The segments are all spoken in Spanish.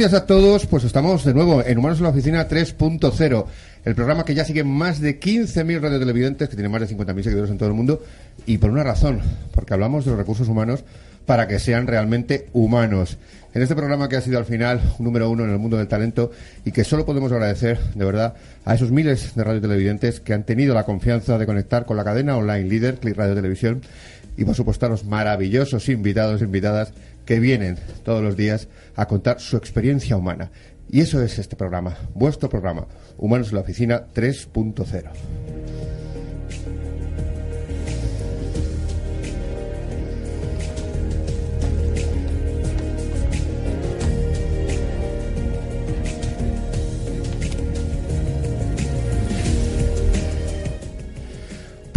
Días a todos, pues estamos de nuevo en Humanos en la Oficina 3.0, el programa que ya sigue más de 15.000 radiotelevidentes, que tiene más de 50.000 seguidores en todo el mundo, y por una razón, porque hablamos de los recursos humanos para que sean realmente humanos. En este programa que ha sido al final número uno en el mundo del talento y que solo podemos agradecer, de verdad, a esos miles de radiotelevidentes que han tenido la confianza de conectar con la cadena online líder, Click Radio Televisión, y por supuesto a los maravillosos invitados e invitadas que vienen todos los días a contar su experiencia humana. Y eso es este programa, vuestro programa, Humanos en la Oficina 3.0.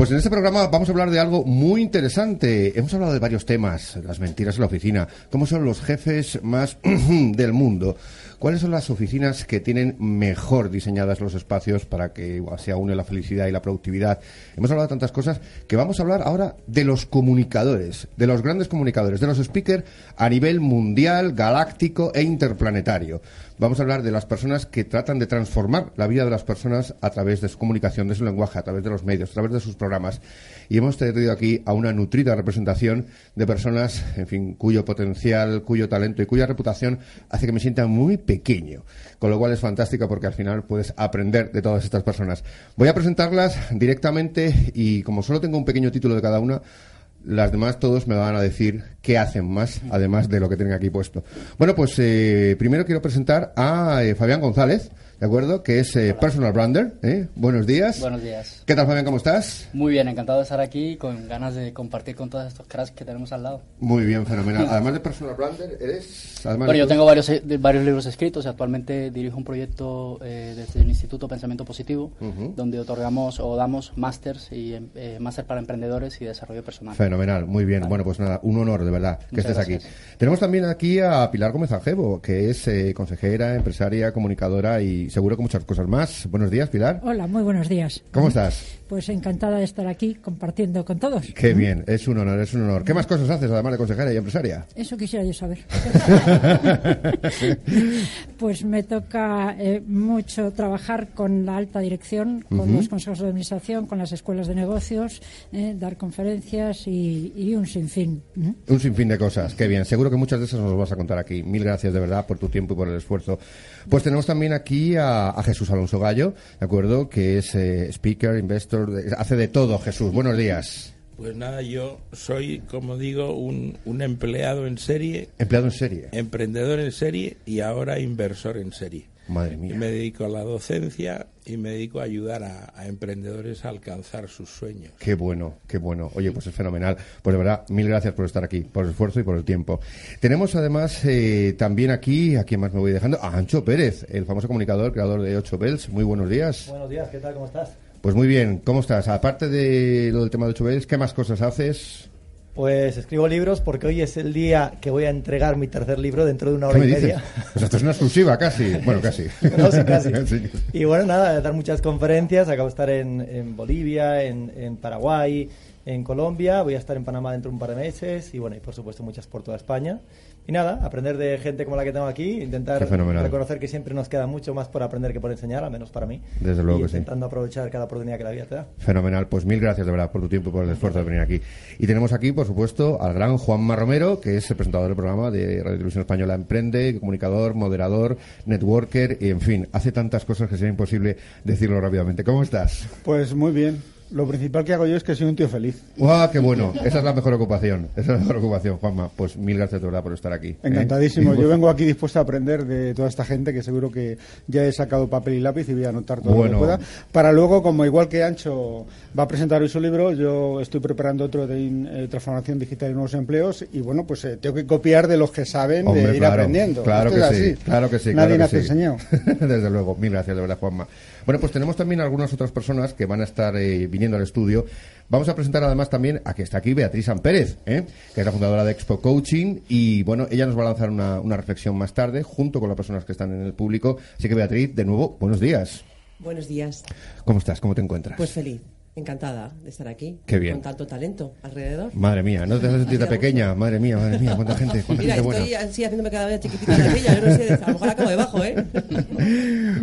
Pues en este programa vamos a hablar de algo muy interesante. Hemos hablado de varios temas, las mentiras en la oficina, cómo son los jefes más del mundo, cuáles son las oficinas que tienen mejor diseñadas los espacios para que se une la felicidad y la productividad. Hemos hablado de tantas cosas que vamos a hablar ahora de los comunicadores, de los grandes comunicadores, de los speakers a nivel mundial, galáctico e interplanetario vamos a hablar de las personas que tratan de transformar la vida de las personas a través de su comunicación, de su lenguaje, a través de los medios, a través de sus programas. Y hemos traído aquí a una nutrida representación de personas, en fin, cuyo potencial, cuyo talento y cuya reputación hace que me sienta muy pequeño. Con lo cual es fantástico porque al final puedes aprender de todas estas personas. Voy a presentarlas directamente y como solo tengo un pequeño título de cada una, las demás todos me van a decir qué hacen más, además de lo que tienen aquí puesto. Bueno, pues eh, primero quiero presentar a eh, Fabián González. ¿De acuerdo? Que es eh, Personal Brander. ¿eh? Buenos días. Buenos días. ¿Qué tal, Fabián? ¿Cómo estás? Muy bien, encantado de estar aquí con ganas de compartir con todos estos cracks que tenemos al lado. Muy bien, fenomenal. Además de Personal Brander, ¿eres...? bueno, yo tengo varios, eh, varios libros escritos. Actualmente dirijo un proyecto desde el Instituto Pensamiento Positivo, donde otorgamos o damos másters y máster para emprendedores y desarrollo personal. Fenomenal, muy bien. Bueno, pues nada, un honor, de verdad, que estés aquí. Tenemos también aquí a Pilar Gómez Angebo, que es consejera, empresaria, comunicadora y seguro que muchas cosas más. Buenos días, Pilar. Hola, muy buenos días. ¿Cómo estás? Pues encantada de estar aquí compartiendo con todos. Qué bien, es un honor, es un honor. ¿Qué más cosas haces además de consejera y empresaria? Eso quisiera yo saber. pues me toca eh, mucho trabajar con la alta dirección, con los consejos de administración, con las escuelas de negocios, eh, dar conferencias y, un sinfín. Un sinfín de cosas, qué bien. Seguro que muchas de esas nos vas a contar aquí. Mil gracias de verdad por tu tiempo y por el esfuerzo. Pues tenemos también aquí a, Jesús Alonso Gallo, ¿de acuerdo? Que es eh, speaker, investor, hace de todo, Jesús. Buenos días. Pues nada, yo soy, como digo, un, empleado en serie. Empleado en serie. Emprendedor en serie y ahora inversor en serie. Madre mía. me dedico a la docencia y me dedico a ayudar a, emprendedores a alcanzar sus sueños. Qué bueno, qué bueno. Oye, pues es fenomenal. Pues de verdad, mil gracias por estar aquí, por el esfuerzo y por el tiempo. Tenemos además eh, también aquí, a quien más me voy dejando, a Ancho Pérez, el famoso comunicador, creador de Ocho Bells. Muy buenos días. Buenos días, ¿qué tal? ¿Cómo estás? Pues muy bien, ¿cómo estás? Aparte de lo del tema de Ocho Bells, ¿qué más cosas haces? Pues escribo libros porque hoy es el día que voy a entregar mi tercer libro dentro de una hora y media. Pues esto es una exclusiva casi. Bueno, casi. no, sí, casi. Y bueno, nada, dar muchas conferencias. Acabo de estar en, en Bolivia, en, en Paraguay, en Colombia. Voy a estar en Panamá dentro de un par de meses. Y bueno, y por supuesto muchas por toda España. Y nada, aprender de gente como la que tengo aquí, intentar reconocer que siempre nos queda mucho más por aprender que por enseñar, al menos para mí. Desde luego y que intentando aprovechar cada oportunidad que la vida te da. Fenomenal, pues mil gracias de verdad por tu tiempo y por el esfuerzo de venir aquí. Y tenemos aquí, por supuesto, al gran Juanma Romero, que es el presentador del programa de Radio Televisión Española Emprende, comunicador, moderador, networker, y en fin, hace tantas cosas que sería imposible decirlo rápidamente. ¿Cómo estás? Pues muy bien. Lo principal que hago yo es que soy un tío feliz. ¡Guau, qué bueno! Esa es la mejor ocupación. Esa es la mejor ocupación, Juanma. Pues mil gracias de verdad por estar aquí. ¿eh? Encantadísimo. Yo vengo aquí dispuesto a aprender de toda esta gente que seguro que ya he sacado papel y lápiz y voy a anotar todo lo que pueda. Para luego, como igual que Ancho va a presentar hoy su libro, yo estoy preparando otro de eh, transformación digital y nuevos empleos y bueno, pues eh, tengo que copiar de los que saben de ir aprendiendo. Claro que sí, claro que sí. Nadie me ha enseñado. Desde luego. Mil gracias de verdad, Juanma. Bueno, pues tenemos también algunas otras personas que van a estar eh, viniendo al estudio. Vamos a presentar además también a que está aquí Beatriz Pérez, ¿eh? que es la fundadora de Expo Coaching y bueno, ella nos va a lanzar una, una reflexión más tarde junto con las personas que están en el público. Así que Beatriz, de nuevo, buenos días. Buenos días. ¿Cómo estás? ¿Cómo te encuentras? Pues feliz. Encantada de estar aquí. Qué bien. Con tanto talento alrededor. Madre mía, no te haces sentir pequeña. Madre mía, madre mía, cuánta gente. Cuánta Mira, gente estoy así haciéndome cada vez chiquitita la silla. Yo no sé, a lo mejor acabo debajo, ¿eh?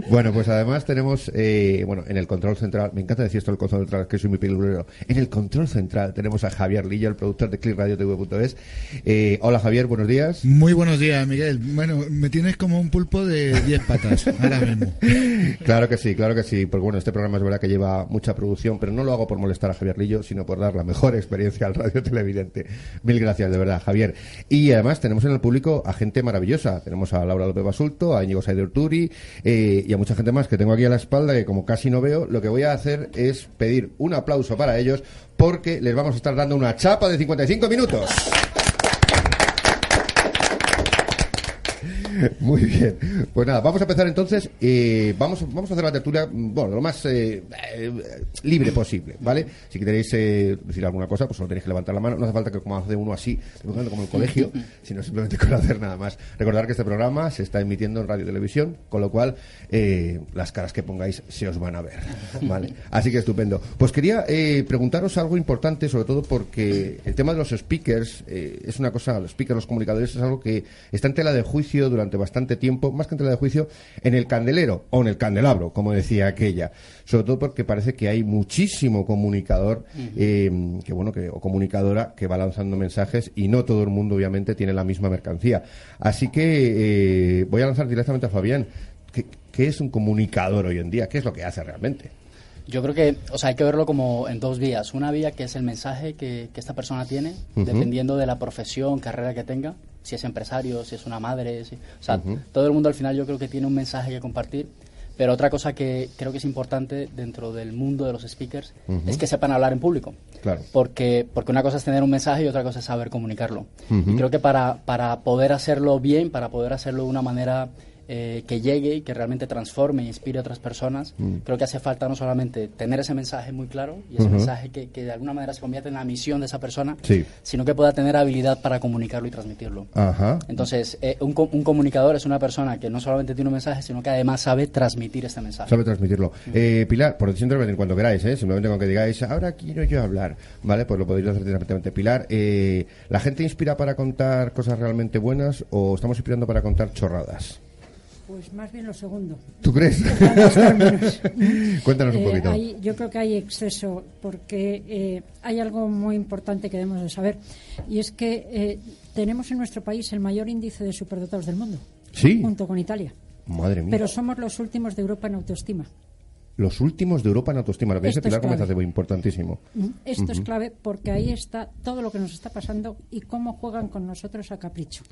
bueno, pues además tenemos, eh, bueno, en el control central, me encanta decir esto el control central, que soy muy peligroso. En el control central tenemos a Javier Lillo, el productor de ClickRadioTV.es. Eh, hola Javier, buenos días. Muy buenos días, Miguel. Bueno, me tienes como un pulpo de 10 patas ahora mismo. claro que sí, claro que sí. Porque bueno, este programa es verdad que lleva mucha producción, pero no lo hago por molestar a Javier Lillo, sino por dar la mejor experiencia al radio televidente. Mil gracias, de verdad, Javier. Y además tenemos en el público a gente maravillosa. Tenemos a Laura López Basulto, a Íñigo Saider Turi eh, y a mucha gente más que tengo aquí a la espalda que como casi no veo, lo que voy a hacer es pedir un aplauso para ellos porque les vamos a estar dando una chapa de 55 minutos. Muy bien. Pues nada, vamos a empezar entonces. Eh, vamos, vamos a hacer la tertulia, bueno, lo más eh, eh, libre posible, ¿vale? Si queréis decir alguna cosa, pues solo tenéis que levantar la mano. No hace falta que como hace uno así, como en el colegio, sino simplemente con hacer nada más. Recordar que este programa se está emitiendo en radio y televisión, con lo cual las caras que pongáis se os van a ver, ¿vale? Así que estupendo. Pues quería preguntaros algo importante, sobre todo porque el tema de los speakers es una cosa, los speakers, los comunicadores, es algo que está en tela de juicio durante bastante tiempo, más que en tela de juicio, en el candelero o en el candelabro, como decía aquella. Sobre todo porque parece que hay muchísimo comunicador eh, que bueno que o comunicadora que va lanzando mensajes y no todo el mundo obviamente tiene la misma mercancía. Así que eh, voy a lanzar directamente a Fabián. ¿Qué, ¿Qué es un comunicador hoy en día? ¿Qué es lo que hace realmente? Yo creo que, o sea, hay que verlo como en dos vías. Una vía que es el mensaje que, esta persona tiene, dependiendo de la profesión, carrera que tenga, si es empresario, si es una madre, o sea, todo el mundo al final yo creo que tiene un mensaje que compartir. Pero otra cosa que creo que es importante dentro del mundo de los speakers es que sepan hablar en público. Claro. Porque, porque una cosa es tener un mensaje y otra cosa es saber comunicarlo. Y creo que para, para poder hacerlo bien, para poder hacerlo de una manera eh, que llegue y que realmente transforme e inspire a otras personas. Mm. Creo que hace falta no solamente tener ese mensaje muy claro y ese mensaje que, que, de alguna manera se convierte en la misión de esa persona, sino que pueda tener habilidad para comunicarlo y transmitirlo. Entonces, eh, un, un, comunicador es una persona que no solamente tiene un mensaje, sino que además sabe transmitir este mensaje. Sabe transmitirlo. Mm. Eh, Pilar, por decir intervenir cuando queráis, simplemente con que digáis, ahora quiero yo hablar, ¿vale? Pues lo podéis hacer directamente. Pilar, ¿la gente inspira para contar cosas realmente buenas o estamos inspirando para contar chorradas? Pues más bien lo segundo. ¿Tú crees? Cuéntanos un eh, poquito. yo creo que hay exceso porque eh, hay algo muy importante que debemos de saber y es que eh, tenemos en nuestro país el mayor índice de superdotados del mundo. Sí. Junto con Italia. Madre mía. Pero somos los últimos de Europa en autoestima. Los últimos de Europa en autoestima. Lo que dice Pilar Gómez muy importantísimo. Mm, esto es clave porque ahí está todo lo que nos está pasando y cómo juegan con nosotros a capricho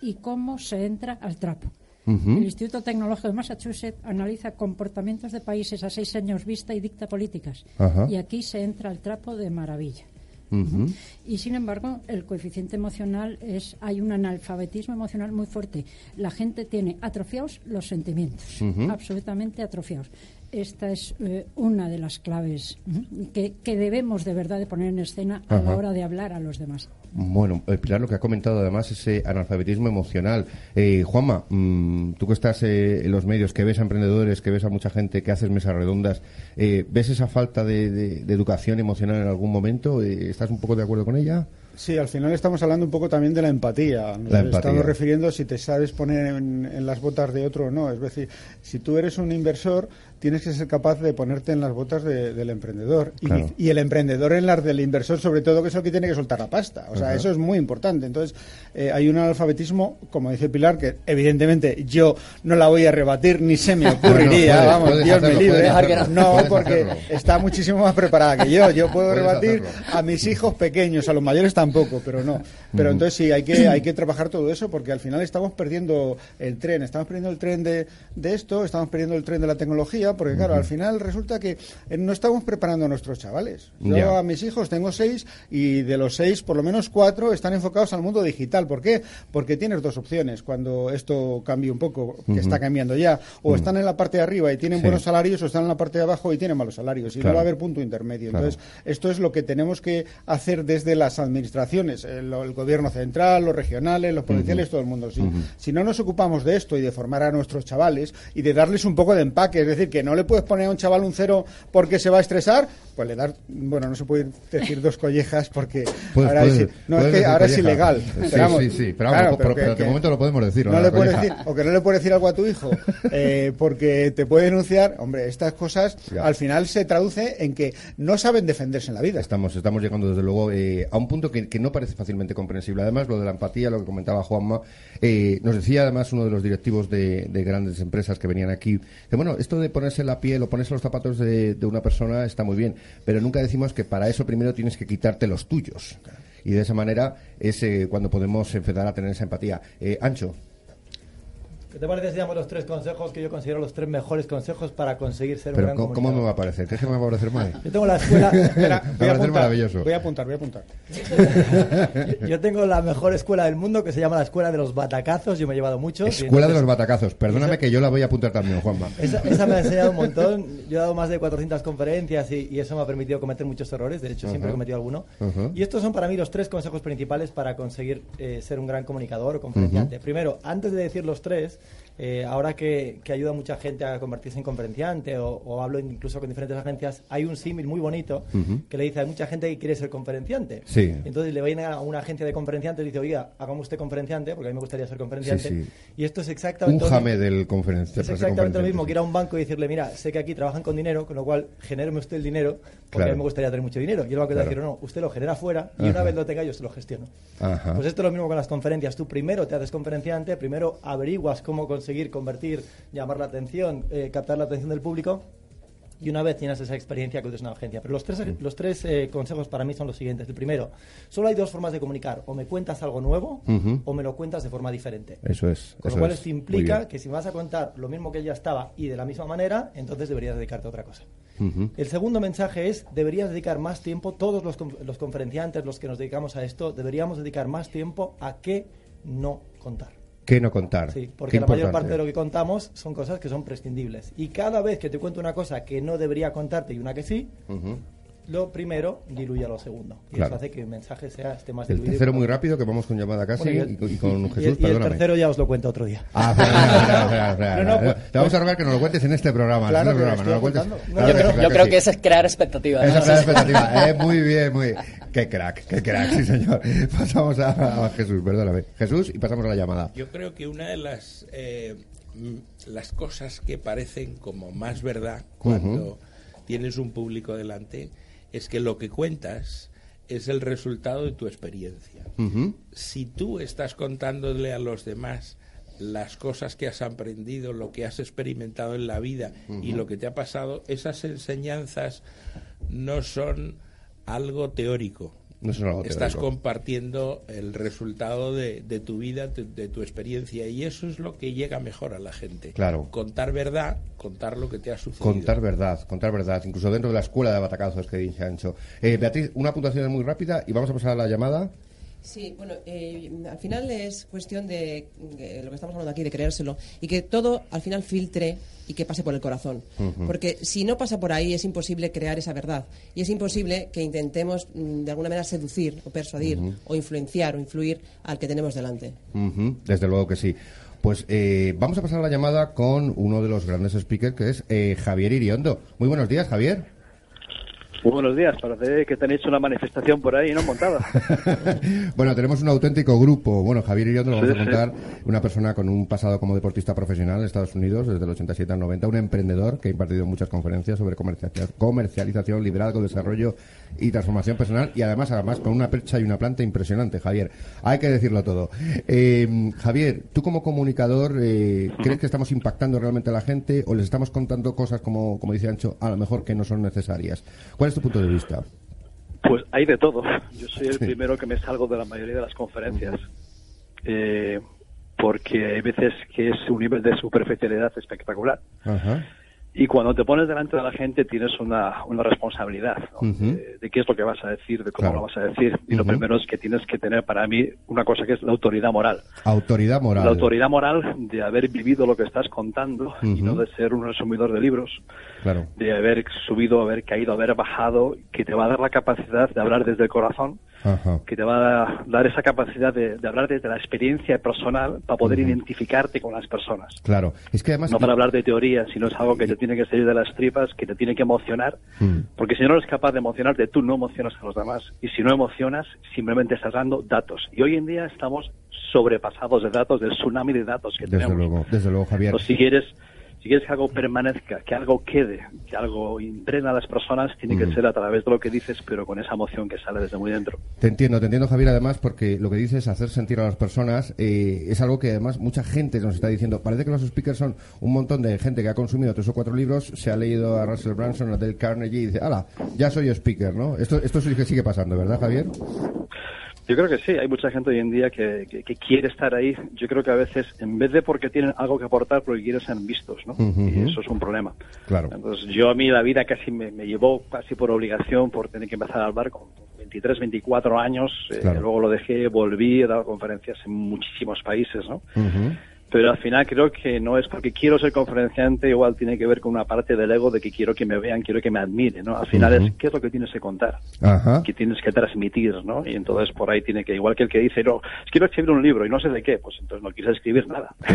y cómo se entra al trapo. El Instituto Tecnológico de Massachusetts analiza comportamientos de países a seis años vista y dicta políticas. Y aquí se entra el trapo de maravilla. Y sin embargo, el coeficiente emocional es hay un analfabetismo emocional muy fuerte. La gente tiene atrofiados los sentimientos, absolutamente atrofiados esta es eh, una de las claves que, debemos de verdad de poner en escena a la hora de hablar a los demás. Bueno, eh, Pilar, lo que ha comentado además ese analfabetismo emocional. Eh, Juanma, mm, tú que estás en los medios, que ves a emprendedores, que ves a mucha gente, que haces mesas redondas, ¿ves esa falta de, educación emocional en algún momento? ¿Estás un poco de acuerdo con ella? Sí, al final estamos hablando un poco también de la empatía. Nos estamos refiriendo si te sabes poner en, las botas de otro o no. Es decir, si tú eres un inversor, tienes que ser capaz de ponerte en las botas del emprendedor. Y, el emprendedor en las del inversor, sobre todo, que es el que tiene que soltar la pasta. O sea, eso es muy importante. Entonces, eh, hay un alfabetismo, como dice Pilar, que evidentemente yo no la voy a rebatir, ni se me ocurriría. vamos, Dios me libre. No, porque está muchísimo más preparada que yo. Yo puedo rebatir a mis hijos pequeños, a los mayores tampoco, pero no. Pero entonces sí, hay que, hay que trabajar todo eso porque al final estamos perdiendo el tren. Estamos perdiendo el tren de, de esto, estamos perdiendo el tren de la tecnología porque claro, al final resulta que eh, no estamos preparando a nuestros chavales. Yo a mis hijos tengo seis y de los seis, por lo menos cuatro están enfocados al mundo digital. ¿Por qué? Porque tienes dos opciones cuando esto cambie un poco, que está cambiando ya. O están en la parte de arriba y tienen buenos salarios, o están en la parte de abajo y tienen malos salarios. Y no va a haber punto intermedio. Entonces, esto es lo que tenemos que hacer desde las administraciones, el, gobierno central, los regionales, los provinciales, todo el mundo. Si no nos ocupamos de esto y de formar a nuestros chavales y de darles un poco de empaque, es decir, que que no le puedes poner a un chaval un cero porque se va a estresar, pues le dar, bueno, no se puede decir dos collejas porque ahora, es, no, es que ahora es ilegal. Sí, sí, sí, pero, de momento lo podemos decir. No le puedes decir, o que no le puedes decir algo a tu hijo eh, porque te puede denunciar. Hombre, estas cosas al final se traduce en que no saben defenderse en la vida. Estamos, estamos llegando desde luego eh, a un punto que, no parece fácilmente comprensible. Además, lo de la empatía, lo que comentaba Juanma, eh, nos decía además uno de los directivos de, de grandes empresas que venían aquí, que bueno, esto de poner ponerse la piel o ponerse los zapatos de, una persona está muy bien, pero nunca decimos que para eso primero tienes que quitarte los tuyos. Y de esa manera es eh, cuando podemos empezar a tener esa empatía. Eh, Ancho. ¿Qué te parece si damos los tres consejos que yo considero los tres mejores consejos para conseguir ser un gran ¿cómo, ¿cómo me va a parecer? ¿Qué es que me va a parecer mal? Yo tengo la escuela... Espera, voy, a apuntar, maravilloso. voy a apuntar, voy a apuntar. yo tengo la mejor escuela del mundo que se llama la Escuela de los Batacazos. Yo me he llevado mucho. Escuela de los Batacazos. Perdóname que yo la voy a apuntar también, Juanma. Esa, esa, me ha enseñado un montón. Yo he dado más de 400 conferencias y, eso me ha permitido cometer muchos errores. De hecho, siempre he cometido alguno. Y estos son para mí los tres consejos principales para conseguir eh, ser un gran comunicador o conferenciante. Primero, antes de decir los tres, eh, ahora que, ayuda a mucha gente a convertirse en conferenciante o, hablo incluso con diferentes agencias, hay un símil muy bonito que le dice, hay mucha gente que quiere ser conferenciante. Entonces le va a una agencia de conferenciantes y dice, oiga, hagamos usted conferenciante, porque a mí me gustaría ser conferenciante. Y esto es exactamente... Un jame del conferenciante. Es exactamente lo mismo que ir a un banco y decirle, mira, sé que aquí trabajan con dinero, con lo cual genéreme usted el dinero, porque a mí me gustaría tener mucho dinero. Y el banco te va a decir, no, usted lo genera fuera y una vez lo tenga yo se lo gestiono. Pues esto es lo mismo con las conferencias. Tú primero te haces conferenciante, primero averiguas cómo conseguir convertir llamar la atención, eh, captar la atención del público. Y una vez tienes esa experiencia, que es una agencia. Pero los tres, los tres eh, consejos para mí son los siguientes. El primero, solo hay dos formas de comunicar. O me cuentas algo nuevo o me lo cuentas de forma diferente. Eso es. Con lo cual esto implica que si vas a contar lo mismo que ya estaba y de la misma manera, entonces deberías dedicarte a otra cosa. El segundo mensaje es, deberías dedicar más tiempo, todos los, los conferenciantes, los que nos dedicamos a esto, deberíamos dedicar más tiempo a qué no contar. ¿Qué no contar? Sí, porque la mayor parte de lo que contamos son cosas que son prescindibles. Y cada vez que te cuento una cosa que no debería contarte y una que sí, lo primero diluye a lo segundo. Y eso hace que el mensaje sea este más El tercero muy rápido, que vamos con llamada casi y, con Jesús, y el, tercero ya os lo cuento otro día. Ah, espera, espera, Te vamos a rogar que nos lo cuentes en este programa. Claro, programa, no lo cuentes. yo creo, que, eso es crear expectativas. Eso es crear expectativas. eh, muy bien, muy Qué crack, qué crack, sí señor. Pasamos a, Jesús, perdóname. Jesús y pasamos a la llamada. Yo creo que una de las... Eh, las cosas que parecen como más verdad cuando tienes un público delante es que lo que cuentas es el resultado de tu experiencia. Si tú estás contándole a los demás las cosas que has aprendido, lo que has experimentado en la vida y lo que te ha pasado, esas enseñanzas no son algo teórico, estás compartiendo el resultado de, tu vida, de, tu experiencia, y eso es lo que llega mejor a la gente. Claro. Contar verdad, contar lo que te ha sucedido. Contar verdad, contar verdad, incluso dentro de la escuela de batacazos que dice Ancho. Eh, Beatriz, una puntuación muy rápida y vamos a pasar a la llamada. Sí, bueno, eh, al final es cuestión de, lo que estamos hablando aquí, de creérselo, y que todo al final filtre y que pase por el corazón. Porque si no pasa por ahí es imposible crear esa verdad. Y es imposible que intentemos mm, de alguna manera seducir o persuadir o influenciar o influir al que tenemos delante. Desde luego que sí. Pues eh, vamos a pasar la llamada con uno de los grandes speakers, que es eh, Javier Iriondo. Muy buenos días, Javier. Muy buenos días, parece que tenéis una manifestación por ahí, ¿no? Montada. bueno, tenemos un auténtico grupo. Bueno, Javier y yo nos vamos a contar una persona con un pasado como deportista profesional en Estados Unidos desde el 87 al 90, un emprendedor que ha impartido muchas conferencias sobre comercialización, liderazgo, desarrollo y transformación personal y además, además con una percha y una planta impresionante, Javier. Hay que decirlo todo. Eh, Javier, tú como comunicador, eh, ¿crees que estamos impactando realmente a la gente o les estamos contando cosas como, como dice Ancho, a lo mejor que no son necesarias? ¿Cuál es tu punto de vista? Pues hay de todo. Yo soy el primero que me salgo de la mayoría de las conferencias. Eh, porque hay veces que es un nivel de superficialidad espectacular. Ajá y cuando te pones delante de la gente tienes una, una responsabilidad de, qué es lo que vas a decir, de cómo lo vas a decir. Y lo primero es que tienes que tener para mí una cosa que es la autoridad moral. Autoridad moral. La autoridad moral de haber vivido lo que estás contando y no de ser un resumidor de libros. Claro. De haber subido, haber caído, haber bajado, que te va a dar la capacidad de hablar desde el corazón que te va a dar esa capacidad de, hablar desde la experiencia personal para poder identificarte con las personas. Claro, es que además... No para hablar de teoría, sino es algo que te tiene que salir de las tripas, que te tiene que emocionar, mm. porque si no eres capaz de emocionarte, tú no emocionas a los demás, y si no emocionas, simplemente estás dando datos. Y hoy en día estamos sobrepasados de datos, del tsunami de datos que desde tenemos. Luego, desde luego, Javier. si quieres si quieres que algo permanezca, que algo quede, que algo impregna a las personas, tiene que mm. ser a través de lo que dices, pero con esa emoción que sale desde muy dentro. Te entiendo, te entiendo Javier, además, porque lo que dices, hacer sentir a las personas, eh, es algo que además mucha gente nos está diciendo. Parece que los speakers son un montón de gente que ha consumido tres o cuatro libros, se ha leído a Russell Branson, a Dale Carnegie y dice, ¡hala! Ya soy speaker, ¿no? Esto, esto sí que sigue pasando, ¿verdad, Javier? Yo creo que sí, hay mucha gente hoy en día que, quiere estar ahí. Yo creo que a veces, en vez de porque tienen algo que aportar, porque quieren ser vistos, ¿no? Y eso es un problema. Claro. Entonces, yo a mí la vida casi me, llevó, casi por obligación, por tener que empezar al bar con 23, 24 años. Eh, luego lo dejé, volví, he dado conferencias en muchísimos países, ¿no? Pero al final creo que no es porque quiero ser conferenciante, igual tiene que ver con una parte del ego de que quiero que me vean, quiero que me admiren, ¿no? Al final es qué es lo que tienes que contar, Ajá. que tienes que transmitir, ¿no? Y entonces por ahí tiene que, igual que el que dice, no, quiero escribir un libro y no sé de qué, pues entonces no quieres escribir nada.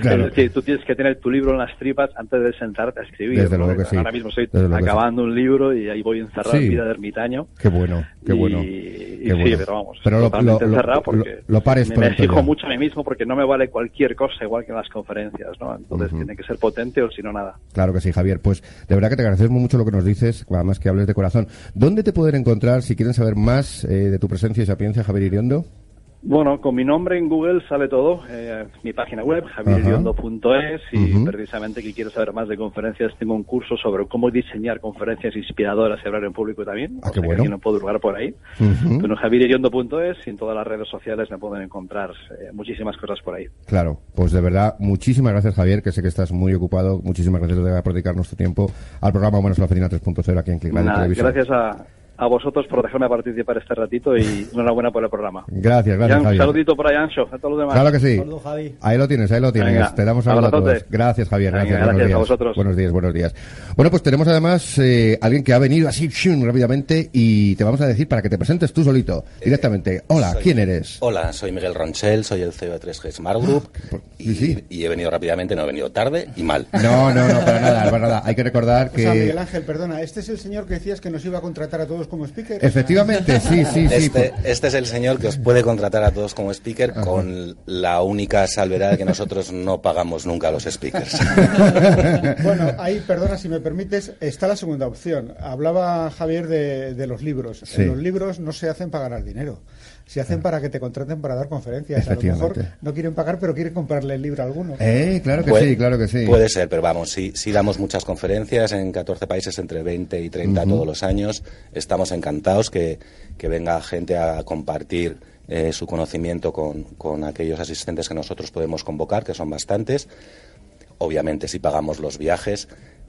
Claro. es decir, tú tienes que tener tu libro en las tripas antes de sentarte a escribir. Desde luego que sí. Ahora mismo estoy acabando un libro y ahí voy encerrado en vida de ermitaño. Qué bueno, qué bueno. Y, sí, pero vamos, pero totalmente encerrado porque lo, pares me, me exijo mucho a mí mismo porque no me vale cualquier cosa igual que en las conferencias, ¿no? Entonces tiene que ser potente o si no nada. Claro que sí, Javier. Pues de verdad que te agradecemos mucho lo que nos dices, además que hables de corazón. ¿Dónde te pueden encontrar si quieren saber más eh, de tu presencia y sapiencia, Javier Iriondo? Bueno, con mi nombre en Google sale todo. Eh, mi página web, javieriondo.es, y precisamente que quiero saber más de conferencias, tengo un curso sobre cómo diseñar conferencias inspiradoras y hablar en público también. Ah, qué bueno. Que no puedo lugar por ahí. Uh Pero javieriondo.es y en todas las redes sociales me pueden encontrar eh, muchísimas cosas por ahí. Claro, pues de verdad, muchísimas gracias Javier, que sé que estás muy ocupado. Muchísimas gracias por dedicarnos tu tiempo al programa Buenos la Oficina 3.0 aquí en Click Televisión. Gracias a a vosotros por dejarme participar este ratito y enhorabuena por el programa. Gracias, gracias. un saludito por ahí, Ancho, a todos los demás. Claro que sí. Ahí lo tienes, ahí lo tienes. Te damos a todos. Gracias, Javier. gracias, gracias a vosotros. Buenos días, buenos días. Bueno, pues tenemos además eh, alguien que ha venido así rápidamente y te vamos a decir para que te presentes tú solito, eh, directamente. Hola, ¿quién eres? Hola, soy Miguel Ronchel, soy el CEO de 3G Smart Group ah, y, he venido rápidamente, no he venido tarde y mal. No, no, no, para nada, para nada. Hay que recordar que... O sea, Miguel Ángel, perdona, este es el señor que decías que nos iba a contratar a todos como speaker. Efectivamente sí, sí, sí. Este, este, es el señor que os puede contratar a todos como speaker con la única salvedad de que nosotros no pagamos nunca a los speakers. bueno, ahí, perdona si me permites, está la segunda opción. Hablaba Javier de, los libros. En los libros no se hacen para ganar dinero se hacen para que te contraten para dar conferencias. A lo mejor no quieren pagar, pero quieren comprarle el libro a alguno. Eh, claro que sí, claro que sí. Puede ser, pero vamos, sí, sí damos muchas conferencias en 14 países entre 20 y 30 todos los años. Estamos encantados que, que venga gente a compartir eh, su conocimiento con, con aquellos asistentes que nosotros podemos convocar, que son bastantes. Obviamente, si pagamos los viajes,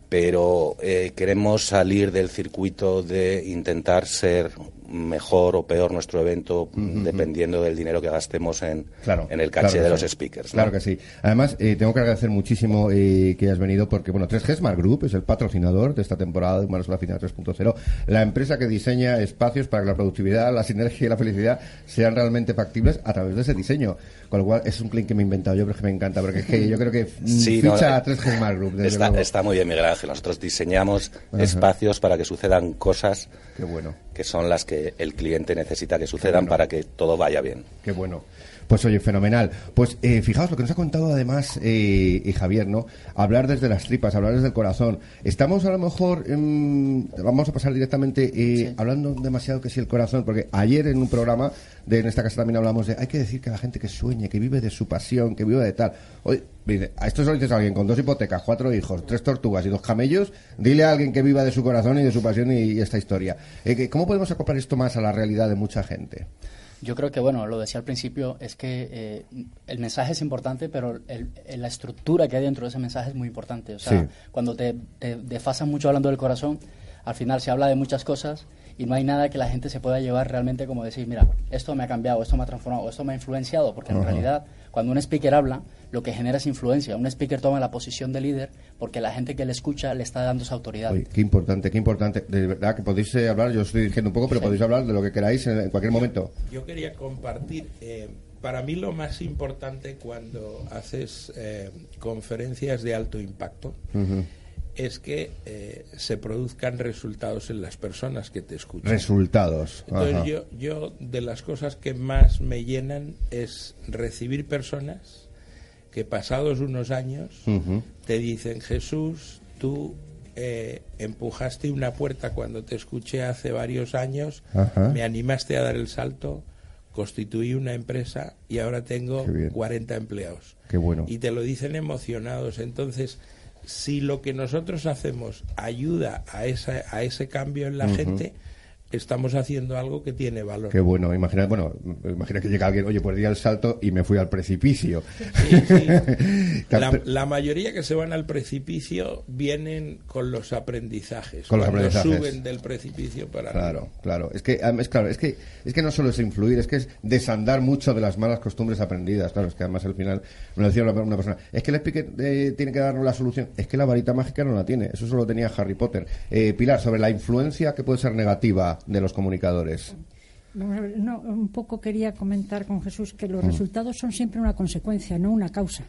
pero eh, queremos salir del circuito de intentar ser mejor o peor nuestro evento dependiendo del dinero que gastemos en, en el caché de los speakers. Claro que sí. Además, eh, tengo que agradecer muchísimo eh, que hayas venido porque, bueno, 3G Smart Group es el patrocinador de esta temporada de Humanos a la Final 3.0, la empresa que diseña espacios para que la productividad, la sinergia y la felicidad sean realmente factibles a través de ese diseño. Con lo cual, es un clic que me he inventado yo, pero que me encanta, porque es que yo creo que ficha a 3G Smart Group. Está, está, muy bien, Miguel Ángel. Nosotros diseñamos espacios para que sucedan cosas Qué bueno. que son las que el cliente necesita que sucedan para que todo vaya bien. Qué bueno. Pues oye, fenomenal. Pues eh, fijaos lo que nos ha contado además eh, y Javier, ¿no? Hablar desde las tripas, hablar desde el corazón. Estamos a lo mejor, vamos a pasar directamente eh, hablando demasiado que si el corazón, porque ayer en un programa de en esta casa también hablamos de hay que decir que la gente que sueñe, que vive de su pasión, que vive de tal. Oye, a esto se lo dices a alguien con dos hipotecas, cuatro hijos, tres tortugas y dos camellos, dile a alguien que viva de su corazón y de su pasión y, esta historia. ¿Cómo podemos acoplar esto más a la realidad de mucha gente? Yo creo que, bueno, lo decía al principio, es que eh, el mensaje es importante, pero la estructura que hay dentro de ese mensaje es muy importante. O sea, cuando te, te desfasas mucho hablando del corazón, al final se habla de muchas cosas y no hay nada que la gente se pueda llevar realmente como decir, mira, esto me ha cambiado, esto me ha transformado, esto me ha influenciado, porque en realidad cuando un speaker habla, lo que genera es influencia. Un speaker toma la posición de líder porque la gente que le escucha le está dando esa autoridad. qué importante, qué importante. De verdad que podéis eh, hablar, yo estoy diciendo un poco, pero podéis hablar de lo que queráis en, cualquier momento. Yo quería compartir, eh, para mí lo más importante cuando haces eh, conferencias de alto impacto es que se produzcan resultados en las personas que te escuchan. Resultados. Entonces yo, yo de las cosas que más me llenan es recibir personas que pasados unos años te dicen, Jesús, tú eh, empujaste una puerta cuando te escuché hace varios años, me animaste a dar el salto, constituí una empresa y ahora tengo 40 empleados. Qué bueno. Y te lo dicen emocionados. Entonces, si lo que nosotros hacemos ayuda a, esa, a ese cambio en la gente, estamos haciendo algo que tiene valor. Qué bueno, imagina, bueno, imagina que llega alguien, oye, pues di el salto y me fui al precipicio. la, mayoría que se van al precipicio vienen con los aprendizajes. Con los aprendizajes. suben del precipicio para Claro, claro. Es que, es claro, es que, es que no solo es influir, es que es desandar mucho de las malas costumbres aprendidas. Claro, es que además al final, me lo decía una, persona, es que el speaker eh, tiene que darnos la solución. Es que la varita mágica no la tiene. Eso solo tenía Harry Potter. Eh, Pilar, sobre la influencia que puede ser negativa de los comunicadores. No, un poco quería comentar con Jesús que los mm. resultados son siempre una consecuencia, no una causa.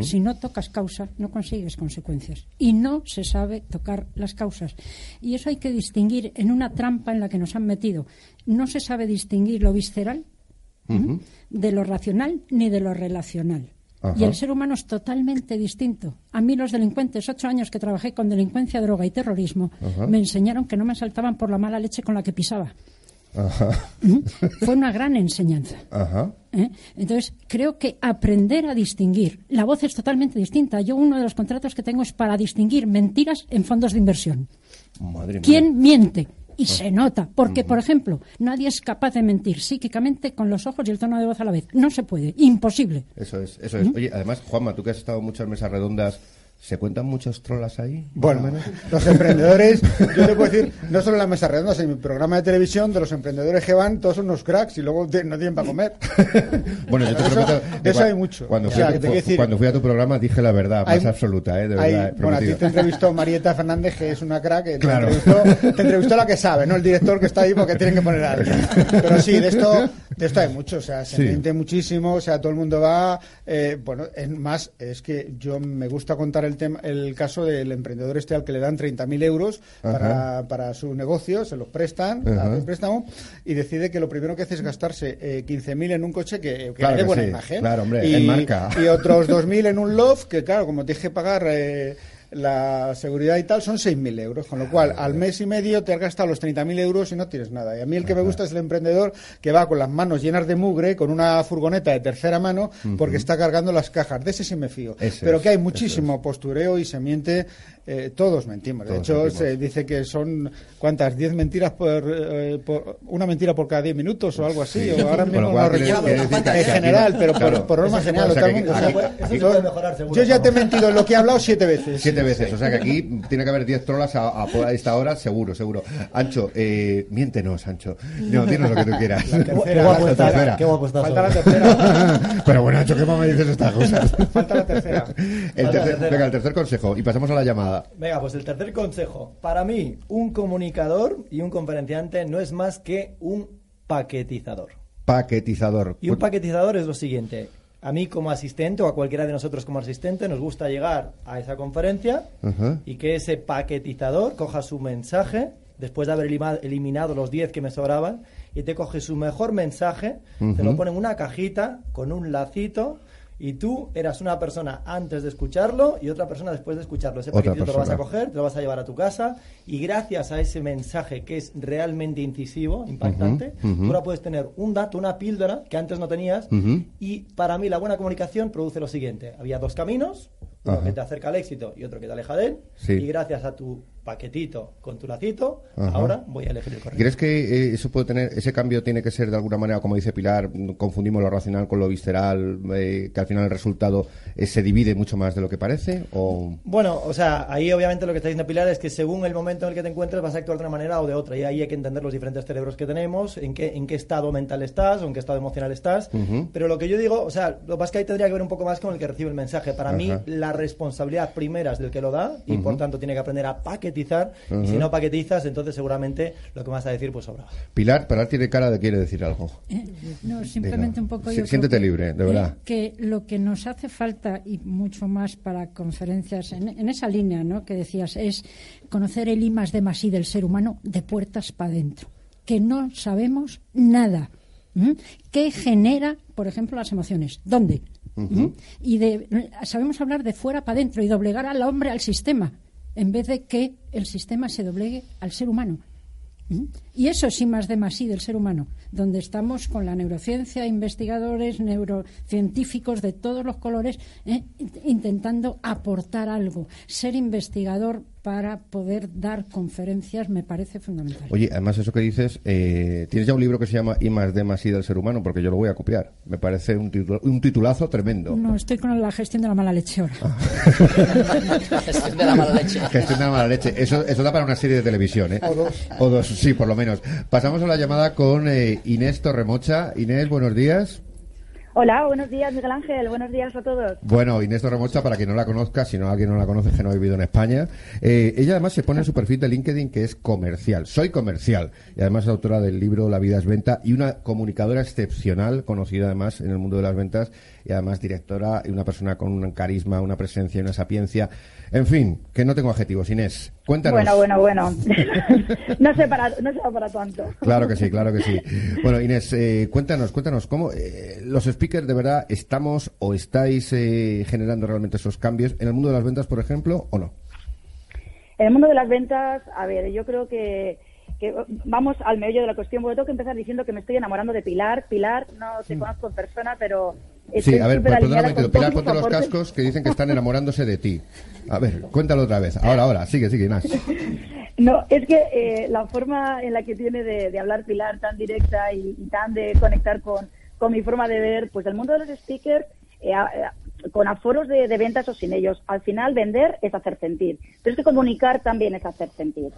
Si no tocas causa, no consigues consecuencias. Y no se sabe tocar las causas. Y eso hay que distinguir en una trampa en la que nos han metido. No se sabe distinguir lo visceral de lo racional ni de lo relacional. Y el ser humano es totalmente distinto. A mí los delincuentes, ocho años que trabajé con delincuencia, droga y terrorismo, me enseñaron que no me saltaban por la mala leche con la que pisaba. ¿Mm? Fue una gran enseñanza. ¿Eh? Entonces, creo que aprender a distinguir. La voz es totalmente distinta. Yo uno de los contratos que tengo es para distinguir mentiras en fondos de inversión. ¿Quién miente? Y ah. se nota. Porque, por ejemplo, nadie es capaz de mentir psíquicamente con los ojos y el tono de voz a la vez. No se puede. Imposible. Eso es, eso es. Oye, además, Juanma, tú que has estado en muchas mesas redondas ¿Se cuentan muchos trolas ahí? Bueno, los emprendedores, yo te puedo decir, no solo en la mesa redonda, en mi programa de televisión, de los emprendedores que van, todos son unos cracks y luego no tienen para comer. bueno, yo te eso, eso hay mucho. Cuando fui, cuando fui, a tu programa dije la verdad, más absoluta, ¿eh? De verdad, bueno, a ti te entrevistó Marieta Fernández, que es una crack, te, entrevistó, te entrevistó la que sabe, no el director que está ahí porque tienen que poner a alguien. Pero sí, de esto, de esto hay mucho, o sea, se siente muchísimo, o sea, todo el mundo va, eh, bueno, es más, es que yo me gusta contar el tema, el caso del emprendedor este al que le dan 30.000 euros para, para, su negocio, se los prestan, a préstamo, y decide que lo primero que hace es gastarse eh, 15.000 en un coche que, que claro buena imagen. Claro, hombre, y, marca. Y otros 2.000 en un loft que, claro, como tienes que pagar... Eh, la seguridad y tal son 6.000 euros, con lo cual al mes y medio te has gastado los 30.000 euros y no tienes nada. Y a mí el que me gusta es el emprendedor que va con las manos llenas de mugre, con una furgoneta de tercera mano, porque está cargando las cajas. De ese sí me fío. Pero que hay muchísimo postureo y se miente eh, todos mentimos. de hecho, se dice que son, ¿cuántas? ¿10 mentiras eh, por, Una mentira por cada 10 minutos o algo así. O ahora mismo no recuerdo. En general, pero por, por norma general. Yo ya te he mentido en lo que he hablado siete veces. Siete veces. O sea que aquí tiene que haber 10 trolas a, esta hora, seguro, seguro. Ancho, eh, miéntenos, Ancho. No, dinos lo que tú quieras. qué guapo está. Qué. Falta la tercera. pero bueno, Ancho, ¿qué más me dices estas cosas? Falta la tercera. El tercer, venga, el tercer consejo. Y pasamos a la llamada. Venga, pues el tercer consejo. Para mí, un comunicador y un conferenciante no es más que un paquetizador. Paquetizador. Y un paquetizador es lo siguiente. A mí como asistente o a cualquiera de nosotros como asistente nos gusta llegar a esa conferencia y que ese paquetizador coja su mensaje después de haber eliminado los 10 que me sobraban y te coge su mejor mensaje, te lo pone en una cajita con un lacito y tú eras una persona antes de escucharlo y otra persona después de escucharlo. Ese paquetito te lo vas a coger, te lo vas a llevar a tu casa y gracias a ese mensaje que es realmente incisivo, impactante, tú ahora puedes tener un dato, una píldora que antes no tenías y para mí la buena comunicación produce lo siguiente. Había dos caminos, uno que te acerca al éxito y otro que te aleja de él. Y gracias a tu paquetito con tu lacito, ahora voy a elegir el correcto. ¿Crees que eh, eso puede tener, ese cambio tiene que ser de alguna manera, como dice Pilar, confundimos lo racional con lo visceral, eh, que al final el resultado eh, se divide mucho más de lo que parece? O... Bueno, o sea, ahí obviamente lo que está diciendo Pilar es que según el momento en el que te encuentres vas a actuar de una manera o de otra, y ahí hay que entender los diferentes cerebros que tenemos, en qué, en qué estado mental estás o en qué estado emocional estás, pero lo que yo digo, o sea, lo que pasa es que ahí tendría que ver un poco más con el que recibe el mensaje. Para mí, la responsabilidad primera es del que lo da, y por tanto tiene que aprender a paquetizar y si no paquetizas, entonces seguramente lo que vas a decir pues sobra. Pilar, Pilar tiene cara de quiere decir algo. Eh, no, simplemente un poco... Yo siéntete libre, de verdad. que lo que nos hace falta, y mucho más para conferencias en, esa línea ¿no? que decías, es conocer el I más de más I del ser humano de puertas para adentro. Que no sabemos nada. ¿Qué genera, por ejemplo, las emociones? ¿Dónde? Y de, sabemos hablar de fuera para adentro y doblegar al hombre al sistema en vez de que el sistema se doblegue al ser humano. ¿Mm? Y eso sí más de más del ser humano, donde estamos con la neurociencia, investigadores, neurocientíficos de todos los colores, ¿eh? intentando aportar algo. Ser investigador para poder dar conferencias me parece fundamental. Oye, además eso que dices, eh, tienes ya un libro que se llama I más D más I del ser humano, porque yo lo voy a copiar. Me parece un, un titulazo tremendo. No, estoy con la gestión de la mala leche ahora. Ah. gestión de la mala leche. Gestión de la mala leche. Eso, eso da para una serie de televisión, ¿eh? O dos. O dos, sí, por lo menos. Pasamos a la llamada con eh, Inés Torremocha. Inés, buenos días. Hola, buenos días, Miguel Ángel. Buenos días a todos. Bueno, Inés Torremocha, para quien no la conozca, si no alguien no la conoce, que no ha vivido en España, eh, ella además se pone en su perfil de LinkedIn que es comercial. Soy comercial. Y además es autora del libro La vida es venta y una comunicadora excepcional, conocida además en el mundo de las ventas y además directora y una persona con un carisma, una presencia y una sapiencia. En fin, que no tengo adjetivos, Inés. Cuéntanos. Bueno, bueno, bueno. no sé para, no sé para tanto. Claro que sí, claro que sí. Bueno, Inés, eh, cuéntanos, cuéntanos, ¿cómo eh, los speakers de verdad estamos o estáis eh, generando realmente esos cambios en el mundo de las ventas, por ejemplo, o no? En el mundo de las ventas, a ver, yo creo que que vamos al meollo de la cuestión, porque tengo que empezar diciendo que me estoy enamorando de Pilar. Pilar, no te mm. conozco en persona, pero... Sí, a ver, pues, perdóname, Pilar, ponte los cascos que dicen que están enamorándose de ti. A ver, cuéntalo otra vez. Ahora, ahora, sigue, sigue, más. No, es que eh, la forma en la que tiene de, hablar Pilar tan directa y, tan de conectar con, con mi forma de ver, pues el mundo de los speakers eh, con aforos de, ventas o sin ellos. Al final, vender es hacer sentir. Pero es que comunicar también es hacer sentir.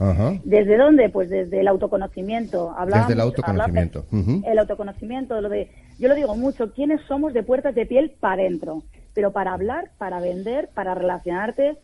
¿Desde dónde? Pues desde el autoconocimiento. desde el autoconocimiento. El autoconocimiento, lo de, yo lo digo mucho, ¿quiénes somos de puertas de piel para adentro? Pero para hablar, para vender, para relacionarte,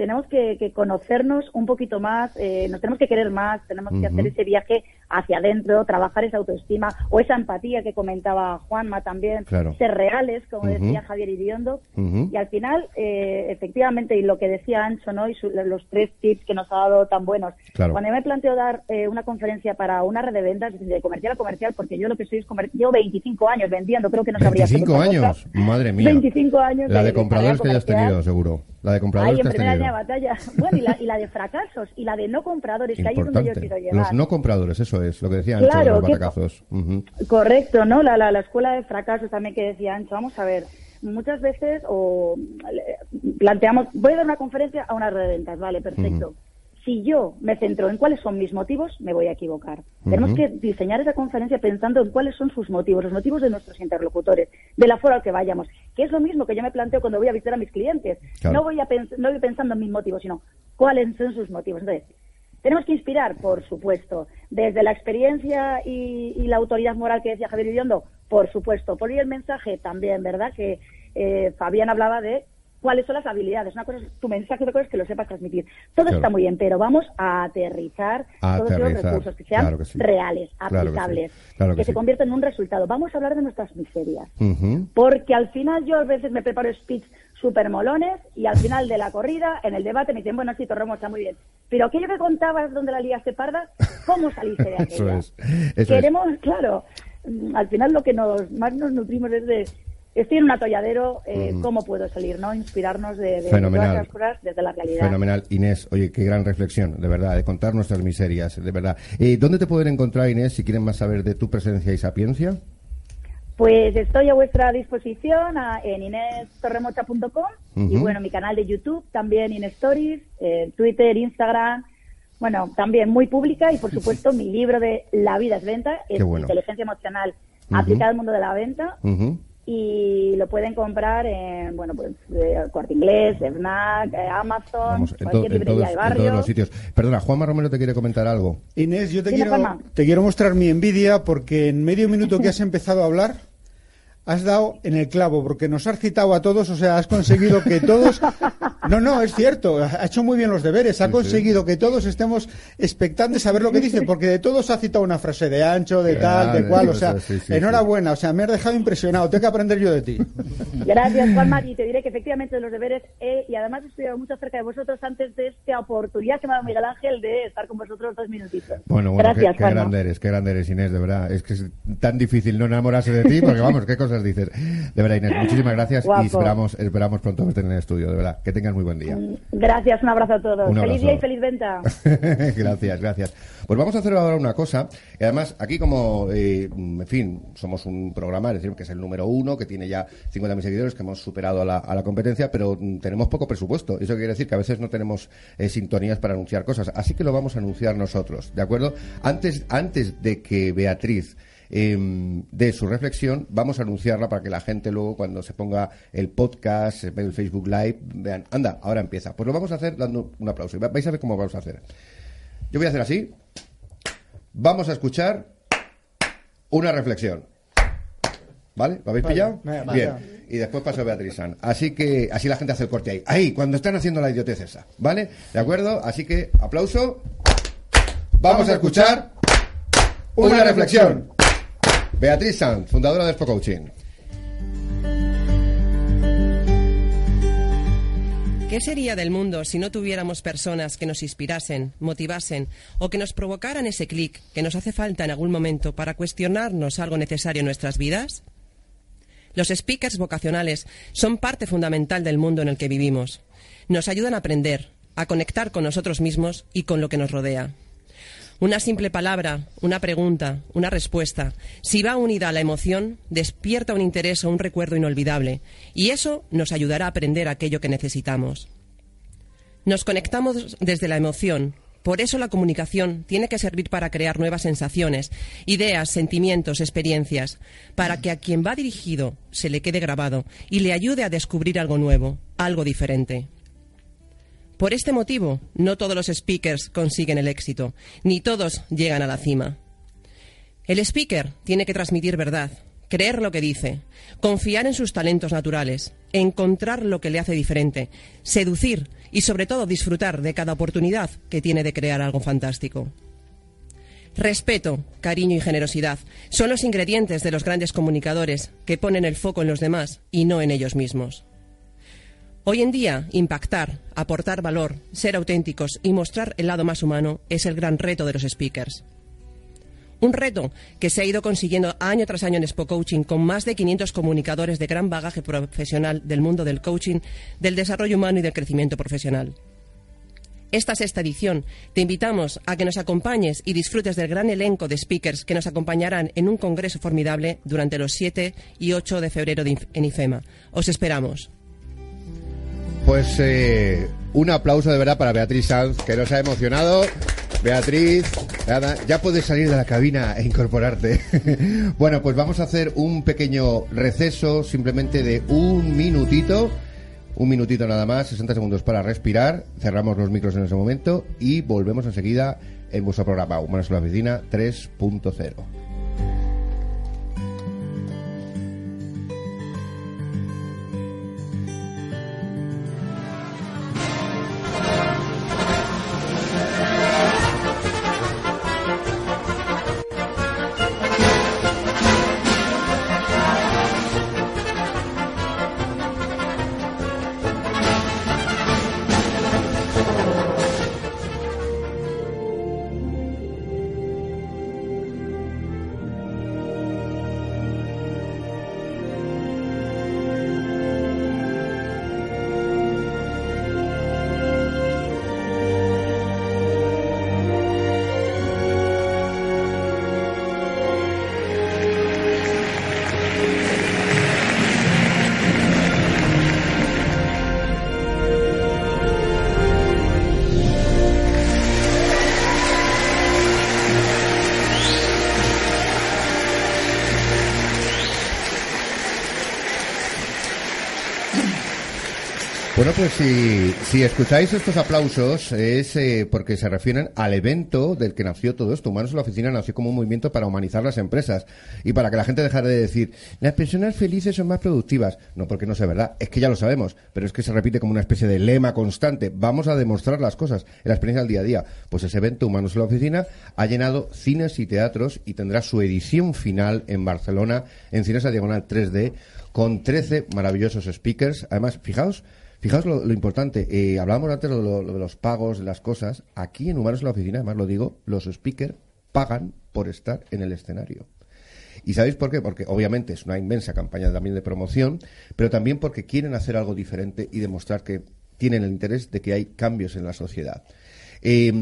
tenemos que, conocernos un poquito más, eh, nos tenemos que querer más, tenemos que hacer ese viaje hacia adentro, trabajar esa autoestima o esa empatía que comentaba Juanma también, ser reales, como decía Javier Iriondo. Y al final, eh, efectivamente, y lo que decía Ancho, ¿no? y los tres tips que nos ha dado tan buenos. Cuando yo me planteo dar eh, una conferencia para una red de ventas, de comercial a comercial, porque yo lo que soy es comercial, llevo 25 años vendiendo, creo que no sabría 25 años, madre mía. 25 años. La de, compradores que hayas tenido, seguro. La de compradores. Ahí en primera línea de batalla. Bueno, y la, y la, de fracasos, y la de no compradores, que ahí es donde yo quiero llegar. Los no compradores, eso es, lo que decía Ancho claro, los batacazos. Correcto, ¿no? La, la, la escuela de fracasos también que decía Ancho. Vamos a ver, muchas veces o planteamos, voy a dar una conferencia a una red de ventas, vale, perfecto si yo me centro en cuáles son mis motivos, me voy a equivocar. Tenemos que diseñar esa conferencia pensando en cuáles son sus motivos, los motivos de nuestros interlocutores, de la foro al que vayamos, que es lo mismo que yo me planteo cuando voy a visitar a mis clientes. No, voy a no voy pensando en mis motivos, sino cuáles son sus motivos. Entonces, tenemos que inspirar, por supuesto, desde la experiencia y, la autoridad moral que decía Javier Idiondo, por supuesto. Por ahí el mensaje también, ¿verdad? Que eh, Fabián hablaba de cuáles son las habilidades. Una cosa es tu mensaje, otra cosa es que lo sepas transmitir. Todo está muy bien, pero vamos a aterrizar todos los recursos que sean reales, aplicables, que, se conviertan en un resultado. Vamos a hablar de nuestras miserias, porque al final yo a veces me preparo speech súper molones y al final de la corrida, en el debate, me dicen, bueno, sí, Torremo está muy bien. Pero aquello que contabas donde la liaste parda, ¿cómo saliste de aquello? eso es, Queremos, claro, mm, al final lo que nos más nos nutrimos es de estoy en un atolladero, eh, ¿cómo puedo salir? ¿no? Inspirarnos de, de todas las cosas desde la realidad. Fenomenal. Inés, oye, qué gran reflexión, de verdad, de contar nuestras miserias, de verdad. Eh, ¿Dónde te pueden encontrar, Inés, si quieren más saber de tu presencia y sapiencia? Pues estoy a vuestra disposición en inestorremocha.com y bueno, mi canal de YouTube también, In Stories, eh, Twitter, Instagram, bueno, también muy pública y por supuesto mi libro de La vida es venta, es inteligencia emocional aplicada al mundo de la venta y lo pueden comprar en bueno pues Corte Inglés, Fnac, eh, Amazon, cualquier librería de barrio. En todos los sitios. Perdona, Juanma Romero te quiere comentar algo. Inés, yo te quiero te quiero mostrar mi envidia porque en medio minuto que has empezado a hablar has dado en el clavo, porque nos has citado a todos, o sea, has conseguido que todos... No, no, es cierto, ha hecho muy bien los deberes, ha conseguido que todos estemos expectantes a ver lo que dice, porque de todos ha citado una frase de ancho, de tal, de cual, o sea, enhorabuena, o sea, me has dejado impresionado, tengo que aprender yo de ti. Gracias, Juanma, y te diré que efectivamente de los deberes he, y además he estudiado mucho acerca de vosotros antes de esta oportunidad que me ha dado Miguel Ángel de estar con vosotros dos minutitos. Bueno, bueno, Gracias, qué, qué grande eres, qué grande eres, Inés, de verdad, es que es tan difícil no enamorarse de ti, porque vamos, qué cosas dices. De verdad, Inés, muchísimas gracias y esperamos, esperamos pronto verte en el estudio, de verdad. Que tengas muy buen día. Gracias, un abrazo a todos. Feliz día y feliz venta. gracias, gracias. Pues vamos a hacer ahora una cosa. Y además, aquí como, eh, en fin, somos un programa, es decir, que es el número uno, que tiene ya 50.000 seguidores, que hemos superado a la, competencia, pero tenemos poco presupuesto. Eso quiere decir que a veces no tenemos eh, sintonías para anunciar cosas. Así que lo vamos a anunciar nosotros, ¿de acuerdo? Antes, antes de que Beatriz Em, de su reflexión. Vamos a anunciarla para que la gente luego, cuando se ponga el podcast, el Facebook Live, vean, anda, ahora empieza. Pues lo vamos a hacer dando un aplauso. Vais a ver cómo vamos a hacer. Yo voy a hacer así. Vamos a escuchar una reflexión. ¿Vale? ¿Lo habéis pillado? Bien. Y después paso a Beatriz San. Así que así la gente hace el corte ahí. Ahí, cuando están haciendo la idiotez esa. ¿Vale? ¿De acuerdo? Así que aplauso. Vamos a escuchar una reflexión. Beatriz Sanz, fundadora de Expo Coaching. ¿Qué sería del mundo si no tuviéramos personas que nos inspirasen, motivasen o que nos provocaran ese clic que nos hace falta en algún momento para cuestionarnos algo necesario en nuestras vidas? Los speakers vocacionales son parte fundamental del mundo en el que vivimos. Nos ayudan a aprender, a conectar con nosotros mismos y con lo que nos rodea. Una simple palabra, una pregunta, una respuesta, si va unida a la emoción, despierta un interés o un recuerdo inolvidable, y eso nos ayudará a aprender aquello que necesitamos. Nos conectamos desde la emoción, por eso la comunicación tiene que servir para crear nuevas sensaciones, ideas, sentimientos, experiencias, para que a quien va dirigido se le quede grabado y le ayude a descubrir algo nuevo, algo diferente. Por este motivo, no todos los speakers consiguen el éxito, ni todos llegan a la cima. El speaker tiene que transmitir verdad, creer lo que dice, confiar en sus talentos naturales, encontrar lo que le hace diferente, seducir y sobre todo disfrutar de cada oportunidad que tiene de crear algo fantástico. Respeto, cariño y generosidad son los ingredientes de los grandes comunicadores que ponen el foco en los demás y no en ellos mismos. Hoy en día, impactar, aportar valor, ser auténticos y mostrar el lado más humano es el gran reto de los speakers. Un reto que se ha ido consiguiendo año tras año en Expo Coaching con más de 500 comunicadores de gran bagaje profesional del mundo del coaching, del desarrollo humano y del crecimiento profesional. Esta sexta edición te invitamos a que nos acompañes y disfrutes del gran elenco de speakers que nos acompañarán en un congreso formidable durante los 7 y 8 de febrero en IFEMA. Os esperamos. Pues eh, un aplauso de verdad para Beatriz Sanz, que nos ha emocionado. Beatriz, ya puedes salir de la cabina e incorporarte. bueno, pues vamos a hacer un pequeño receso, simplemente de un minutito. Un minutito nada más, 60 segundos para respirar. Cerramos los micros en ese momento y volvemos enseguida en vuestro programa Humanos en la Oficina 3.0. Bueno, pues si, escucháis estos aplausos es eh, porque se refieren al evento del que nació todo esto. Humanos en la Oficina nació como un movimiento para humanizar las empresas y para que la gente dejara de decir las personas felices son más productivas. No porque no sea verdad, es que ya lo sabemos, pero es que se repite como una especie de lema constante. Vamos a demostrar las cosas en la experiencia del día a día. Pues ese evento Humanos en la Oficina ha llenado cines y teatros y tendrá su edición final en Barcelona en Cines a Diagonal 3D con 13 maravillosos speakers. Además, fijaos Fijaos lo, importante, eh, hablábamos antes de, lo, de los pagos, de las cosas. Aquí en Humanos en la Oficina, además lo digo, los speakers pagan por estar en el escenario. ¿Y sabéis por qué? Porque obviamente es una inmensa campaña también de promoción, pero también porque quieren hacer algo diferente y demostrar que tienen el interés de que hay cambios en la sociedad. Eh,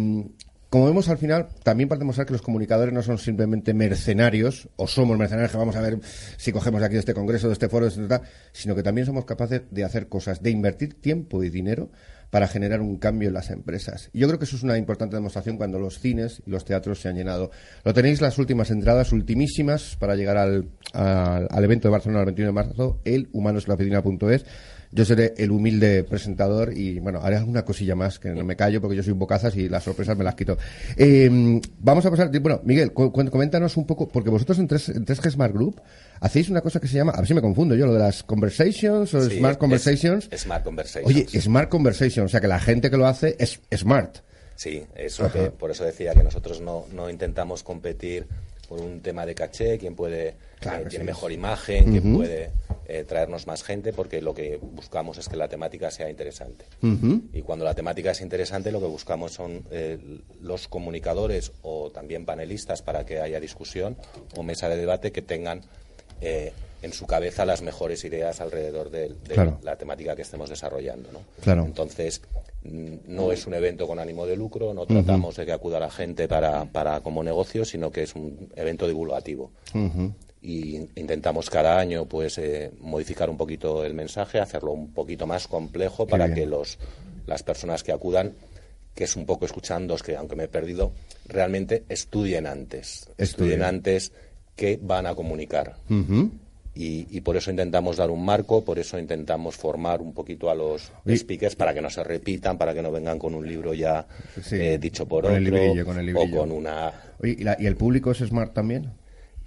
como vemos al final, también para demostrar que los comunicadores no son simplemente mercenarios, o somos mercenarios que vamos a ver si cogemos de aquí de este congreso, de este foro, etc., sino que también somos capaces de hacer cosas, de invertir tiempo y dinero para generar un cambio en las empresas. Yo creo que eso es una importante demostración cuando los cines y los teatros se han llenado. Lo tenéis las últimas entradas, ultimísimas, para llegar al, al, evento de Barcelona el 21 de marzo, el humanoslavecina.es yo seré el humilde presentador y, bueno, haré alguna cosilla más, que no me callo porque yo soy un bocazas y las sorpresas me las quito. Eh, vamos a pasar, bueno, Miguel, coméntanos un poco, porque vosotros en 3, en g Smart Group hacéis una cosa que se llama, a ver si me confundo yo, lo de las conversations o smart conversations. smart conversations. Oye, smart conversations, o sea que la gente que lo hace es smart. Sí, eso que, por eso decía que nosotros no, no intentamos competir por un tema de caché, quién puede eh, tiene mejor imagen, quién puede eh, traernos más gente, porque lo que buscamos es que la temática sea interesante. Y cuando la temática es interesante, lo que buscamos son eh, los comunicadores o también panelistas para que haya discusión o mesa de debate que tengan en su cabeza las mejores ideas alrededor de, la temática que estemos desarrollando. ¿no? Entonces, mm, no es un evento con ánimo de lucro, no tratamos de que acuda la gente para, para como negocio, sino que es un evento divulgativo. Y intentamos cada año pues eh, modificar un poquito el mensaje, hacerlo un poquito más complejo para que los, las personas que acudan que es un poco escuchando, que aunque me he perdido, realmente estudien antes. Estudien, antes qué van a comunicar. Y, por eso intentamos dar un marco, por eso intentamos formar un poquito a los speakers para que no se repitan, para que no vengan con un libro ya eh, dicho por otro o con una... ¿y, el público es smart también?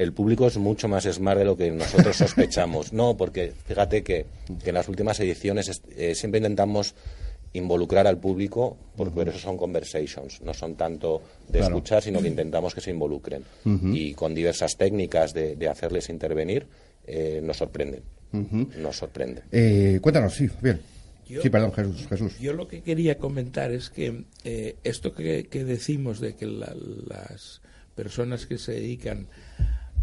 El público es mucho más smart de lo que nosotros sospechamos. No, porque fíjate que, en las últimas ediciones eh, siempre intentamos involucrar al público, porque por eso son conversations, no son tanto de escuchar, sino que intentamos que se involucren. Y con diversas técnicas de, de hacerles intervenir, eh, nos sorprenden. Nos sorprende. Eh, cuéntanos, sí, bien. sí, perdón, Jesús, Yo lo que quería comentar es que eh, esto que, decimos de que las personas que se dedican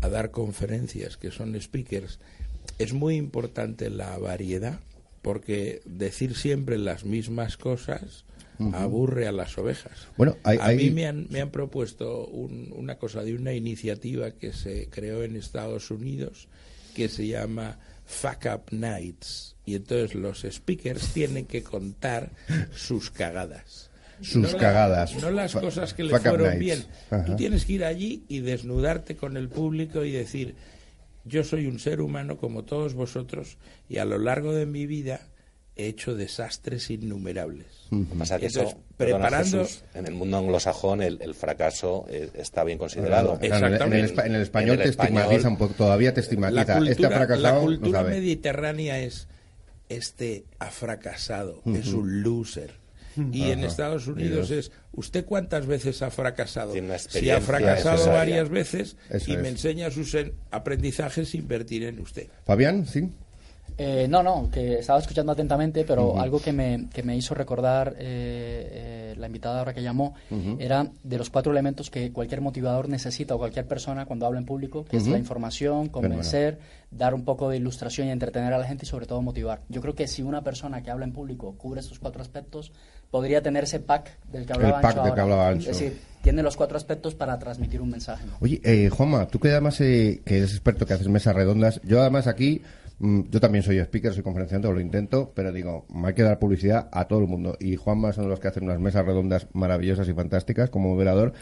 a dar conferencias, que son speakers, es muy importante la variedad, porque decir siempre las mismas cosas aburre a las ovejas. Bueno, a mí me han, me han propuesto una cosa de una iniciativa que se creó en Estados Unidos que se llama Fuck Up Nights. Y entonces los speakers tienen que contar sus cagadas. Sus cagadas. no las cosas que le fueron bien. Tú tienes que ir allí y desnudarte con el público y decir, yo soy un ser humano como todos vosotros y a lo largo de mi vida he hecho desastres innumerables. Pasa que eso, preparando en el mundo anglosajón el, fracaso eh, está bien considerado. Exactamente. En, el, español te estigmatiza un poco, todavía te estigmatiza. La cultura, este fracasado, la cultura mediterránea es este ha fracasado, es un loser. Y en Estados Unidos es, ¿usted cuántas veces ha fracasado? Si ha fracasado varias veces y me enseña sus aprendizajes, invertir en usted. Fabián, sí. Eh, no, no, que estaba escuchando atentamente, pero algo que me, que me hizo recordar eh, eh, la invitada ahora que llamó era de los cuatro elementos que cualquier motivador necesita o cualquier persona cuando habla en público, que es la información, convencer, dar un poco de ilustración y entretener a la gente y sobre todo motivar. Yo creo que si una persona que habla en público cubre estos cuatro aspectos, podría tener ese pack del que hablaba, El pack del que hablaba Es decir, tiene los cuatro aspectos para transmitir un mensaje. Oye, eh, Juanma, tú que además que eres experto, que haces mesas redondas, yo además aquí yo también soy speaker, soy conferenciante, lo intento, pero digo, hay que dar publicidad a todo el mundo. Y Juanma son los que hacen unas mesas redondas maravillosas y fantásticas como moderador.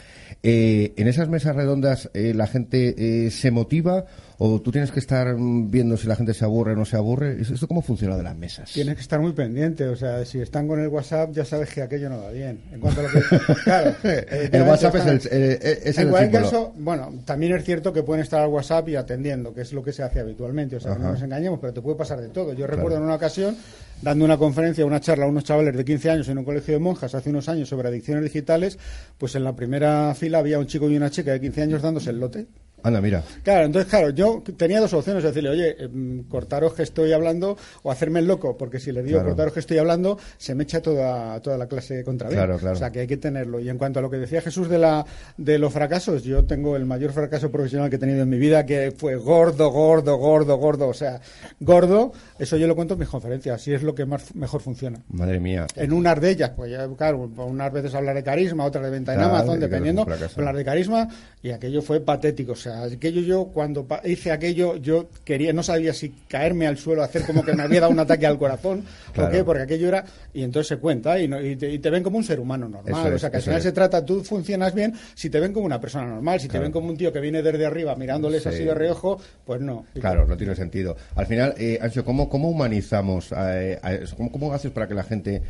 Eh, ¿En esas mesas redondas eh, la gente eh, se motiva o tú tienes que estar viendo si la gente se aburre o no se aburre? ¿Esto cómo funciona de las mesas? Tienes que estar muy pendiente, o sea, si están con el WhatsApp ya sabes que aquello no va bien. En cuanto a lo que... claro, el WhatsApp es el, es En cualquier caso, bueno, también es cierto que pueden estar al WhatsApp y atendiendo, que es lo que se hace habitualmente, o sea, no nos engañemos pero te puede pasar de todo. Yo recuerdo en una ocasión, dando una conferencia, una charla a unos chavales de 15 años en un colegio de monjas hace unos años sobre adicciones digitales, pues en la primera fila había un chico y una chica de 15 años dándose el lote. Anda, mira. Claro, entonces, claro, yo tenía dos opciones, decirle, oye, em, cortaros que estoy hablando o hacerme el loco, porque si le digo cortaros que estoy hablando, se me echa toda, toda la clase contra mí. Claro, claro. O sea, que hay que tenerlo. Y en cuanto a lo que decía Jesús de, la, de los fracasos, yo tengo el mayor fracaso profesional que he tenido en mi vida, que fue gordo, gordo, gordo, gordo. O sea, gordo, eso yo lo cuento en mis conferencias, así es lo que más, mejor funciona. Madre mía. En unas de ellas, pues ya, claro, unas veces hablar de carisma, otras de venta en Amazon, dependiendo, hablar de carisma, y aquello fue patético. O sea, aquello yo cuando hice aquello, yo quería, no sabía si caerme al suelo, hacer como que me había dado un ataque al corazón, ¿por qué? Porque aquello era, y entonces se cuenta, y, te, ven como un ser humano normal, o sea, que al final se trata, tú funcionas bien si te ven como una persona normal, si te ven como un tío que viene desde arriba mirándoles así de reojo, pues no. Claro, no tiene sentido. Al final, eh, Ancho, ¿cómo, cómo humanizamos, eh, ¿Cómo, ¿cómo haces para que la gente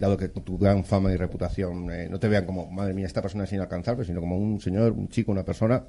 dado que tu gran fama y reputación eh, no te vean como, madre mía, esta persona es inalcanzable, sino como un señor, un chico, una persona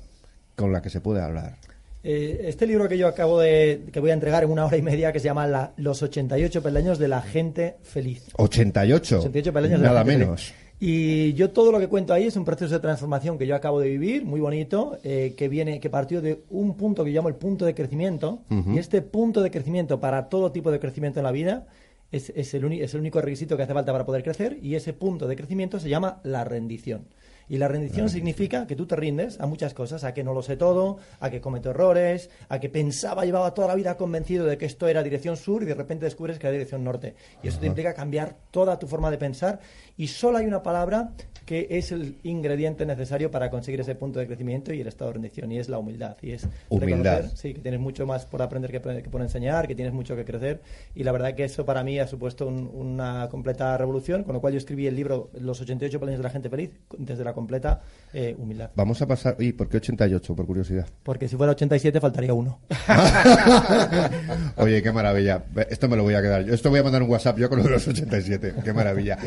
con la que se puede hablar. Eh, este libro que yo acabo de que voy a entregar en una hora y media que se llama Los 88 peldaños de la gente feliz. 88. 88 peldaños de Nada la gente menos. Y yo todo lo que cuento ahí es un proceso de transformación que yo acabo de vivir, muy bonito, eh, que viene, que partió de un punto que yo llamo el punto de crecimiento. Y este punto de crecimiento para todo tipo de crecimiento en la vida es, es, el es el único requisito que hace falta para poder crecer. Y ese punto de crecimiento se llama la rendición. Y la rendición significa que tú te rindes a muchas cosas, a que no lo sé todo, a que cometo errores, a que pensaba, llevaba toda la vida convencido de que esto era dirección sur y de repente descubres que era dirección norte. Y eso te implica cambiar toda tu forma de pensar. Y solo hay una palabra que es el ingrediente necesario para conseguir ese punto de crecimiento y el estado de rendición, y es la humildad. Y es humildad. sí, que tienes mucho más por aprender que, por enseñar, que tienes mucho que crecer, y la verdad que eso para mí ha supuesto una completa revolución, con lo cual yo escribí el libro Los 88 planes de la gente feliz, desde la completa eh, humildad. Vamos a pasar, ¿y por qué 88, por curiosidad? Porque si fuera 87 faltaría uno. Oye, qué maravilla. Esto me lo voy a quedar. Yo esto voy a mandar un WhatsApp yo con los 87. Qué maravilla.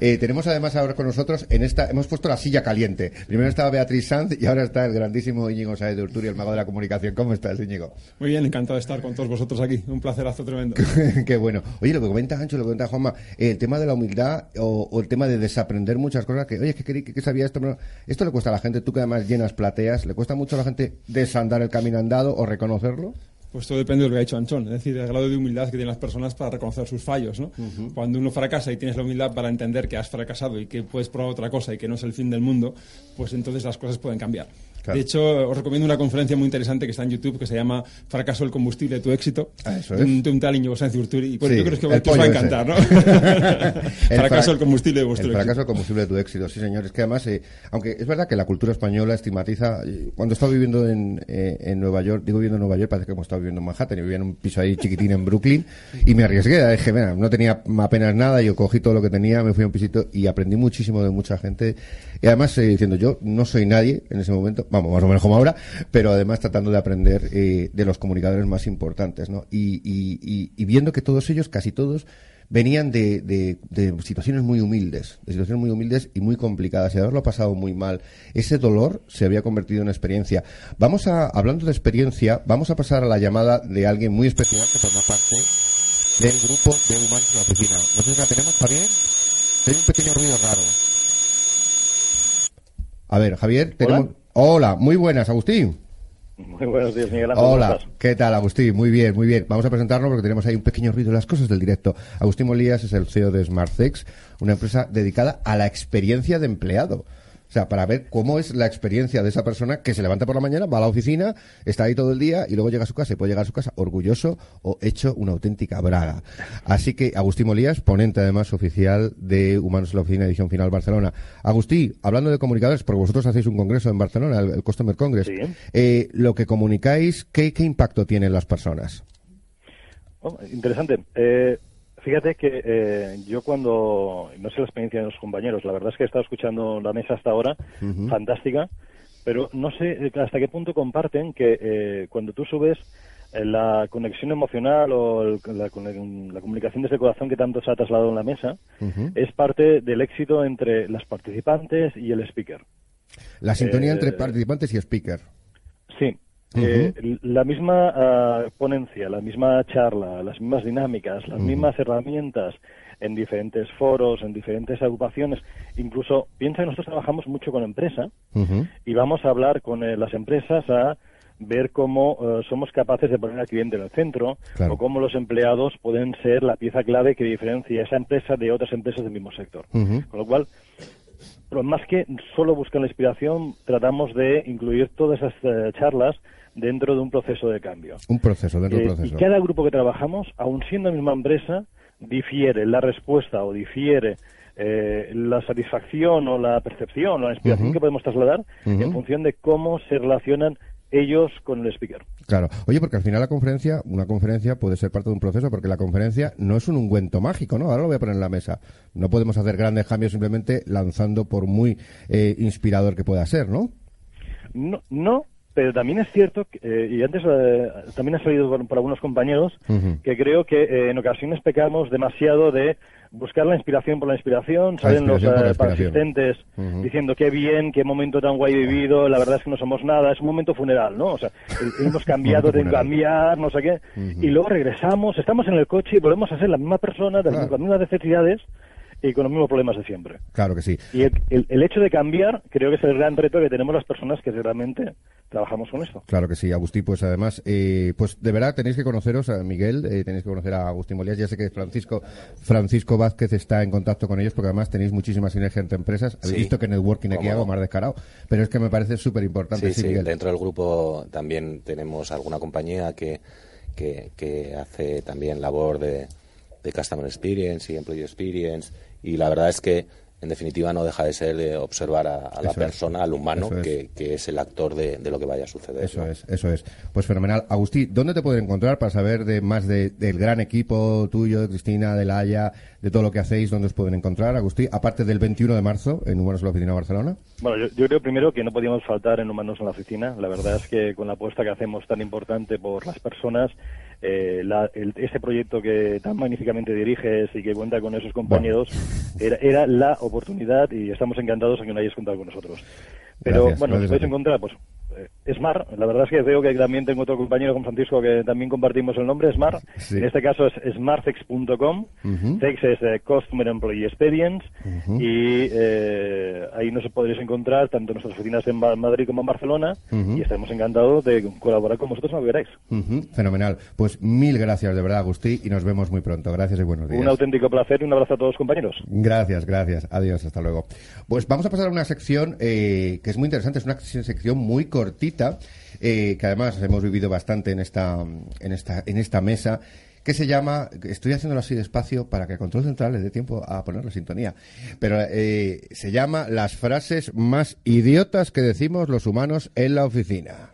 Eh, tenemos además ahora con nosotros en hemos puesto la silla caliente. Primero estaba Beatriz Sanz y ahora está el grandísimo Íñigo Saez de Urturi, el mago de la comunicación. ¿Cómo estás, Íñigo? Muy bien, encantado de estar con todos vosotros aquí. Un placerazo tremendo. Qué bueno. Oye, lo que comenta Ancho, lo que comenta Juanma, el tema de la humildad o, el tema de desaprender muchas cosas que, oye, que, que, sabía esto, pero esto le cuesta a la gente, tú que además llenas plateas, ¿le cuesta mucho a la gente desandar el camino andado o reconocerlo? Pues todo depende de lo que ha hecho Anchón, es decir, el grado de humildad que tienen las personas para reconocer sus fallos. ¿no? Cuando uno fracasa y tienes la humildad para entender que has fracasado y que puedes probar otra cosa y que no es el fin del mundo, pues entonces las cosas pueden cambiar. De hecho, os recomiendo una conferencia muy interesante que está en YouTube que se llama Fracaso el combustible, tu éxito. Ah, eso es. Un, un tal Íñigo Sánchez Urturi. Y bueno, Sí, yo creo el que, os va a encantar, ¿no? El fracaso fra- el combustible de vuestro El fracaso éxito. el combustible de tu éxito, sí, señor. Es que además, eh, aunque es verdad que la cultura española estigmatiza. eh, Cuando he estado viviendo en, eh, en Nueva York, digo viviendo en Nueva York, parece que hemos estado viviendo en Manhattan. Yo vivía en un piso ahí chiquitín en Brooklyn y me arriesgué. Dije, mira, no tenía apenas nada. Yo cogí todo lo que tenía, me fui a un pisito y aprendí muchísimo de mucha gente. Y además, eh, diciendo, yo no soy nadie en ese momento, vamos, más o menos como ahora, pero además tratando de aprender eh, de los comunicadores más importantes, ¿no? Y, y, y, y viendo que todos ellos, casi todos, venían de, de, de situaciones muy humildes, de situaciones muy humildes y muy complicadas, y haberlo pasado muy mal. Ese dolor se había convertido en experiencia. Vamos a, hablando de experiencia, vamos a pasar a la llamada de alguien muy especial que forma parte del grupo de humanos en la oficina. No sé si la tenemos, Javier. Hay un pequeño ruido raro. A ver, Javier, tenemos... Hola, muy buenas, Agustín. Muy buenos días, Miguel Ángel. ¿cómo Hola? ¿qué tal, Agustín? Muy bien, muy bien. Vamos a presentarnos porque tenemos ahí un pequeño ruido de las cosas del directo. Agustín Molías es el CEO de SmartSex, una empresa dedicada a la experiencia de empleado. O sea, para ver cómo es la experiencia de esa persona que se levanta por la mañana, va a la oficina, está ahí todo el día y luego llega a su casa y puede llegar a su casa orgulloso o hecho una auténtica braga. Así que Agustín Molías, ponente además oficial de Humanos en la Oficina Edición Final Barcelona. Agustín, hablando de comunicadores, porque vosotros hacéis un congreso en Barcelona, el, el Customer Congress, Sí. eh, lo que comunicáis, ¿qué, qué impacto tiene en las personas? Oh, interesante. Eh, fíjate que eh, yo cuando, no sé la experiencia de los compañeros, la verdad es que he estado escuchando la mesa hasta ahora, fantástica, pero no sé eh, hasta qué punto comparten que eh, cuando tú subes eh, la conexión emocional o el- la comunicación desde el corazón que tanto se ha trasladado en la mesa es parte del éxito entre las participantes y el speaker. La sintonía Eh, entre participantes y speaker. Sí. Eh, la misma ah, ponencia, la misma charla, las mismas dinámicas, las mismas herramientas en diferentes foros, en diferentes agrupaciones. Incluso, piensa que nosotros trabajamos mucho con empresa y vamos a hablar con eh, las empresas a ver cómo eh, somos capaces de poner al cliente en el centro Claro. o cómo los empleados pueden ser la pieza clave que diferencia esa empresa de otras empresas del mismo sector. Con lo cual, pero más que solo buscar la inspiración, tratamos de incluir todas esas eh, charlas dentro de un proceso de cambio. Un proceso, dentro del Eh, proceso. Y cada grupo que trabajamos, aun siendo la misma empresa, difiere la respuesta o difiere eh, la satisfacción o la percepción o la inspiración que podemos trasladar en función de cómo se relacionan ellos con el speaker. Claro. Oye, porque al final la conferencia, una conferencia puede ser parte de un proceso, porque la conferencia no es un ungüento mágico, ¿no? Ahora lo voy a poner en la mesa. No podemos hacer grandes cambios simplemente lanzando por muy eh, inspirador que pueda ser, ¿no? No, no pero también es cierto, que, eh, y antes eh, también ha salido por, por algunos compañeros, que creo que eh, en ocasiones pecamos demasiado de buscar la inspiración por la inspiración, salen los eh, asistentes diciendo qué bien, qué momento tan guay vivido, la verdad es que no somos nada, es un momento funeral, ¿no? O sea, hemos cambiado de cambiar, no sé qué, y luego regresamos, estamos en el coche y volvemos a ser la misma persona, de las- Claro. las mismas necesidades y con los mismos problemas de siempre. Claro que sí. Y el, el- el hecho de cambiar creo que es el gran reto que tenemos las personas que realmente trabajamos con esto. Claro que sí, Agustín, pues además, eh, pues de verdad tenéis que conoceros a Miguel, eh, tenéis que conocer a Agustín Molías, ya sé que Francisco Francisco Vázquez está en contacto con ellos porque además tenéis muchísima sinergia entre empresas, habéis Sí. visto que networking aquí hago más descarado, pero es que me parece súper importante, Sí, sí, sí, Miguel. dentro del grupo también tenemos alguna compañía que, que, que hace también labor de, de Customer Experience y Employee Experience y la verdad es que en definitiva no deja de ser de observar a, a la Eso es. persona, al humano, es. que, que es el actor de, de lo que vaya a suceder. Eso ¿no? es, eso es. Pues fenomenal. Agustín, ¿dónde te pueden encontrar para saber de más de- del gran equipo tuyo, de Cristina, de la Haya, de todo lo que hacéis? ¿Dónde os pueden encontrar, Agustín? Aparte del 21 de marzo en Humanos en la Oficina de Barcelona. Bueno, yo, yo creo primero que no podíamos faltar en Humanos en la Oficina. La verdad es que con la apuesta que hacemos tan importante por las personas, eh, la- el- ese proyecto que tan magníficamente diriges y que cuenta con esos compañeros, era, era la oportunidad y estamos encantados en que no hayáis contado con nosotros. Pero Gracias, bueno, gracias podéis encontrar pues, Smart. La verdad es que veo que también tengo otro compañero con Francisco que también compartimos el nombre, Smart. En este caso es smartsex.com. Sex es eh, Customer Employee Experience. Y eh, ahí nos podréis encontrar tanto en nuestras oficinas en Madrid como en Barcelona. Y estaremos encantados de colaborar con vosotros cuando queráis. Fenomenal. Pues mil gracias de verdad, Agustí, y nos vemos muy pronto. Gracias y buenos días. Un auténtico placer y un abrazo a todos, compañeros. Gracias, gracias. Adiós, hasta luego. Pues vamos a pasar a una sección eh, que es muy interesante, es una sección muy cortita, eh, que además hemos vivido bastante en esta, en esta, en esta mesa que se llama, estoy haciéndolo así despacio para que Control Central le dé tiempo a poner la sintonía, pero eh, se llama las frases más idiotas que decimos los humanos en la oficina.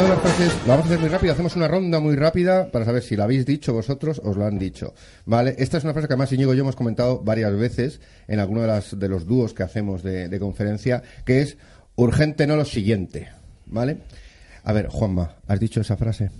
Una de las frases, la vamos a hacer muy rápido, hacemos una ronda muy rápida para saber si la habéis dicho vosotros, os lo han dicho. ¿Vale? Esta es una frase que además Íñigo y yo hemos comentado varias veces en alguno de, las, de los dúos que hacemos de, de conferencia, que es urgente no lo siguiente. ¿Vale? A ver, Juanma, ¿has dicho esa frase?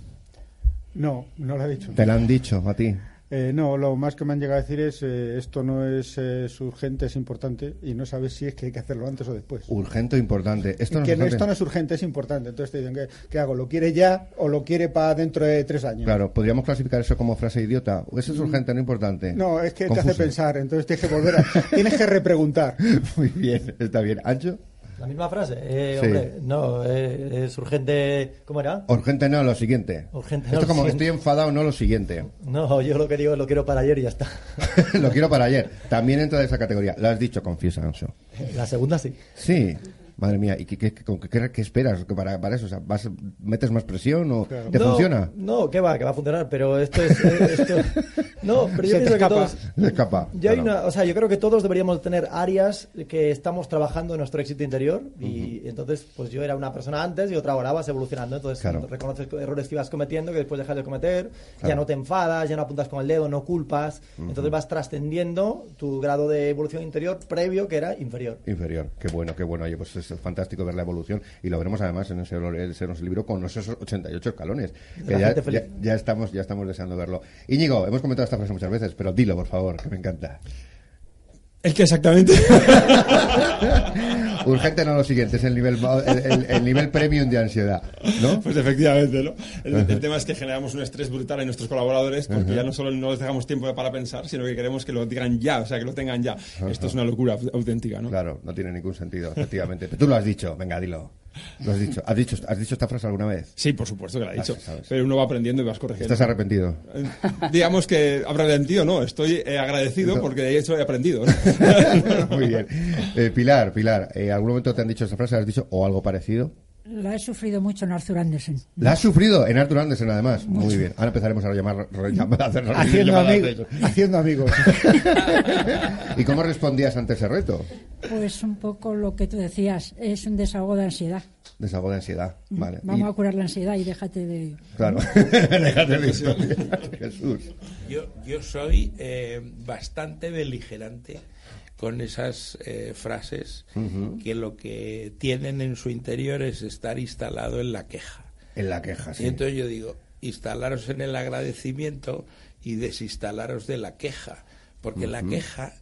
No, no la he dicho. ¿Te la han dicho a ti? Eh, no, lo más que me han llegado a decir es eh, esto no es, urgente, es importante y no sabes si es que hay que hacerlo antes o después. Urgente o importante. Esto no, que es esto no es urgente, es importante. Entonces te dicen, ¿qué, hago? ¿Lo quiere ya o lo quiere para dentro de tres años? Claro, podríamos clasificar eso como frase idiota. ¿Eso es mm. urgente, no importante? No, es que te hace pensar, entonces tienes que volver a... tienes que repreguntar. Muy bien, está bien. ¿Ancho? La misma frase. Eh, Hombre, no, eh, es urgente. ¿Cómo era? Urgente no, lo siguiente. Urgente no. Esto como estoy enfadado, no lo siguiente. No, yo lo que digo lo quiero para ayer y ya está. lo quiero para ayer. También entra de esa categoría. Lo has dicho, confiesa, Anso. La segunda sí. Sí. Madre mía, ¿y qué, qué, qué, esperas para, para, eso? ¿vas, ¿Metes más presión o te funciona? No, que va, que va a funcionar, pero esto es... Eh, no, pero yo pienso que todos... Se escapa. Yo, hay una, o sea, yo creo que todos deberíamos tener áreas que estamos trabajando en nuestro éxito interior y entonces, pues yo era una persona antes y otra ahora vas evolucionando, entonces reconoces errores que ibas cometiendo que después dejas de cometer, ya no te enfadas, ya no apuntas con el dedo, no culpas, entonces vas trascendiendo tu grado de evolución interior previo que era inferior. Inferior, qué bueno, qué bueno. Oye, pues es fantástico ver la evolución y lo veremos además en ese, ese libro con esos 88 escalones. Que ya, estamos, ya estamos deseando verlo. Íñigo, hemos comentado esta frase muchas veces, pero dilo, por favor, que me encanta. ¿El que exactamente? Urgente no lo siguiente, es el nivel, el, nivel premium de ansiedad, ¿no? Pues efectivamente, ¿no? El, tema es que generamos un estrés brutal en nuestros colaboradores porque ya no solo no les dejamos tiempo para pensar, sino que queremos que lo digan ya, o sea, que lo tengan ya. Esto es una locura auténtica, ¿no? Claro, no tiene ningún sentido, efectivamente. Pero tú lo has dicho, venga, dilo. Lo has dicho. ¿Has dicho, ¿Has dicho esta frase alguna vez? Sí, por supuesto que la he dicho. pero uno va aprendiendo y vas corrigiendo. ¿Estás arrepentido? Eh, digamos que arrepentido no, estoy eh, agradecido porque de hecho he aprendido. Muy bien. Eh, Pilar, Pilar, ¿algún momento te han dicho esta frase? ¿Has dicho o algo parecido? La he sufrido mucho en Arthur Andersen. ¿La has sufrido en Arthur Andersen, además? Muy bien. Ahora empezaremos a llamar, a hacer haciendo, haciendo amigos. ¿Y cómo respondías ante ese reto? Pues un poco lo que tú decías, es un desahogo de ansiedad. Desahogo de ansiedad, mm, vale. Vamos a curar la ansiedad y déjate de... Claro, déjate de eso. Jesús. Yo, yo soy eh, bastante beligerante con esas eh, frases que lo que tienen en su interior es estar instalado en la queja. En la queja, sí. Y entonces yo digo, instalaros en el agradecimiento y desinstalaros de la queja, porque la queja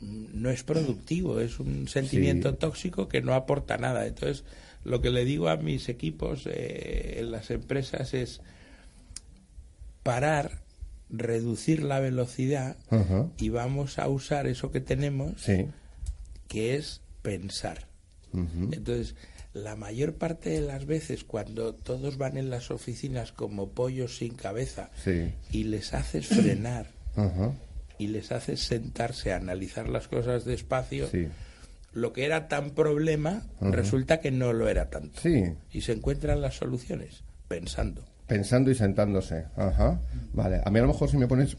mm, no es productivo, es un sentimiento tóxico que no aporta nada. Entonces, lo que le digo a mis equipos eh, en las empresas es parar reducir la velocidad y vamos a usar eso que tenemos, que es pensar. Entonces, la mayor parte de las veces cuando todos van en las oficinas como pollos sin cabeza y les haces frenar y les haces sentarse a analizar las cosas despacio, lo que era tan problema resulta que no lo era tanto. Y se encuentran las soluciones pensando. Pensando y sentándose. Ajá. Vale. A mí a lo mejor si me pones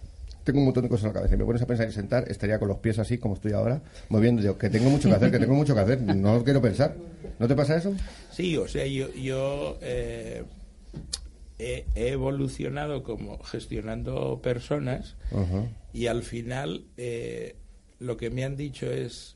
tengo un montón de cosas en la cabeza. Si me pones a pensar y sentar, estaría con los pies así como estoy ahora, moviendo. Yo, que tengo mucho que hacer, que tengo mucho que hacer. No quiero pensar. ¿No te pasa eso? Sí, o sea, yo, yo eh, he, evolucionado como gestionando personas y al final eh, lo que me han dicho es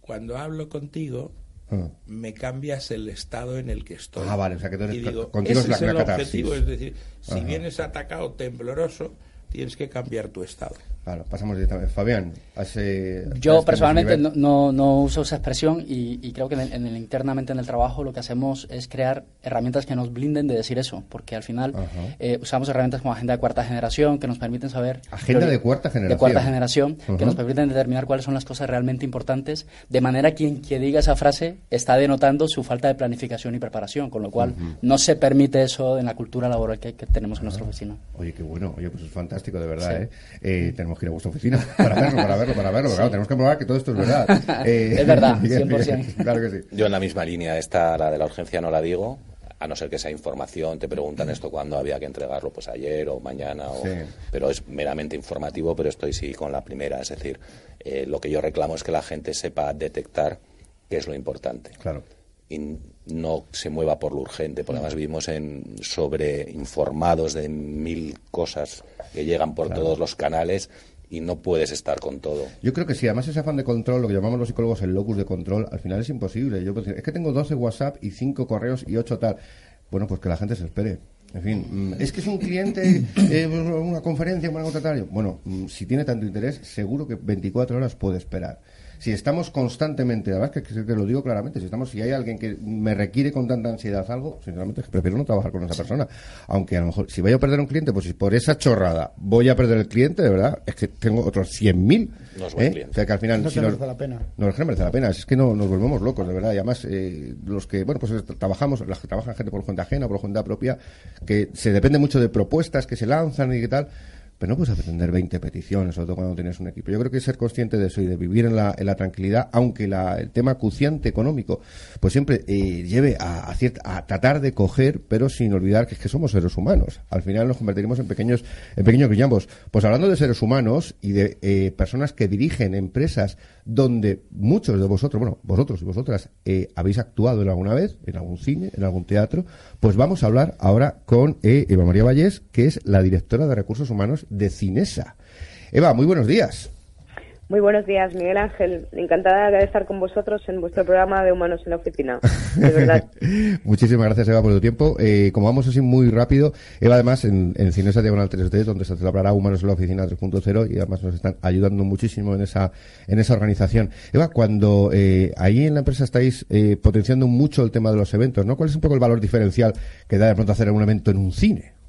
cuando hablo contigo, ah. me cambias el estado en el que estoy. Ah, vale, o sea que tú eres, digo, contigo ese es la, el la objetivo, es decir, si vienes atacado tembloroso, tienes que cambiar tu estado. Claro, pasamos directamente. Fabián, hace, yo personalmente no, no, uso esa expresión y, creo que en el, internamente en el trabajo lo que hacemos es crear herramientas que nos blinden de decir eso, porque al final eh, usamos herramientas como agenda de cuarta generación que nos permiten saber... Agenda de cuarta generación. De cuarta generación, que nos permiten determinar cuáles son las cosas realmente importantes, de manera que quien que diga esa frase está denotando su falta de planificación y preparación, con lo cual no se permite eso en la cultura laboral que, tenemos en nuestra oficina. Oye, qué bueno, oye, pues es fantástico, de verdad, ¿eh? ¿eh? Tenemos que ir a vuestra oficina para verlo, para verlo, para verlo. Claro, tenemos que probar que todo esto es verdad. Eh, es verdad, 100%. claro que sí. Yo en la misma línea, esta, la de la urgencia, no la digo, a no ser que sea información, te preguntan esto cuando había que entregarlo, pues ayer o mañana, o, pero es meramente informativo, pero estoy sí con la primera, es decir, eh, lo que yo reclamo es que la gente sepa detectar qué es lo importante. Claro. Y no se mueva por lo urgente, porque además vivimos en sobreinformados de mil cosas que llegan por todos los canales y no puedes estar con todo. Yo creo que sí, además ese afán de control, lo que llamamos los psicólogos el locus de control, al final es imposible. Yo es que tengo 12 WhatsApp y 5 correos y 8 tal. Bueno, pues que la gente se espere. En fin, mm, es que es un cliente, eh, una conferencia, una tal. Bueno, mm, si tiene tanto interés, seguro que 24 horas puede esperar si estamos constantemente, la verdad es que, te lo digo claramente, si estamos, si hay alguien que me requiere con tanta ansiedad algo, sinceramente prefiero no trabajar con esa persona. Aunque a lo mejor, si voy a perder un cliente, pues si por esa chorrada voy a perder el cliente, de verdad, es que tengo otros 100.000. No es ¿eh? O sea que al final. No si merece la pena. No, es que merece la pena. Es que no, nos volvemos locos, de verdad. Y además, eh, los que, bueno, pues trabajamos, las que trabajan gente por cuenta ajena, por cuenta propia, que se depende mucho de propuestas que se lanzan y qué tal pero no puedes atender 20 peticiones, sobre todo cuando tienes un equipo. Yo creo que ser consciente de eso y de vivir en la, tranquilidad, aunque el tema acuciante económico, pues siempre eh, lleve a, a, tratar de coger, pero sin olvidar que es que somos seres humanos. Al final nos convertiremos en pequeños, en pequeños grillambos. Pues hablando de seres humanos y de eh, personas que dirigen empresas donde muchos de vosotros, bueno, vosotros y vosotras eh, habéis actuado en alguna vez, en algún cine, en algún teatro, pues vamos a hablar ahora con eh, Eva María Vallés, que es la directora de Recursos Humanos de Cinesa. Eva, muy buenos días. Muy buenos días, Miguel Ángel. Encantada de estar con vosotros en vuestro programa de Humanos en la Oficina. De verdad. Muchísimas gracias, Eva, por tu tiempo. Eh, como vamos así muy rápido, Eva, además, en, en Cinesa Diagonal 3D, donde se celebrará Humanos en la Oficina 3.0, y además nos están ayudando muchísimo en esa, en esa organización. Eva, cuando eh, ahí en la empresa estáis eh, potenciando mucho el tema de los eventos, ¿no? ¿Cuál es un poco el valor diferencial que da de pronto hacer un evento en un cine?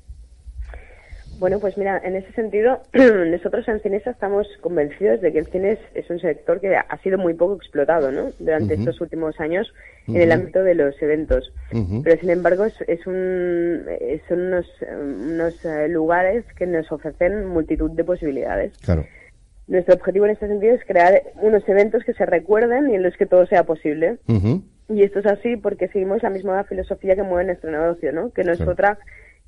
Bueno, pues mira, en ese sentido, nosotros en Cinesa estamos convencidos de que el cine es, un sector que ha sido muy poco explotado, ¿no? Durante estos últimos años en el ámbito de los eventos. Pero sin embargo, es, un, son unos, unos eh, lugares que nos ofrecen multitud de posibilidades. Claro. Nuestro objetivo en este sentido es crear unos eventos que se recuerden y en los que todo sea posible. Y esto es así porque seguimos la misma filosofía que mueve nuestro negocio, ¿no? Que no es otra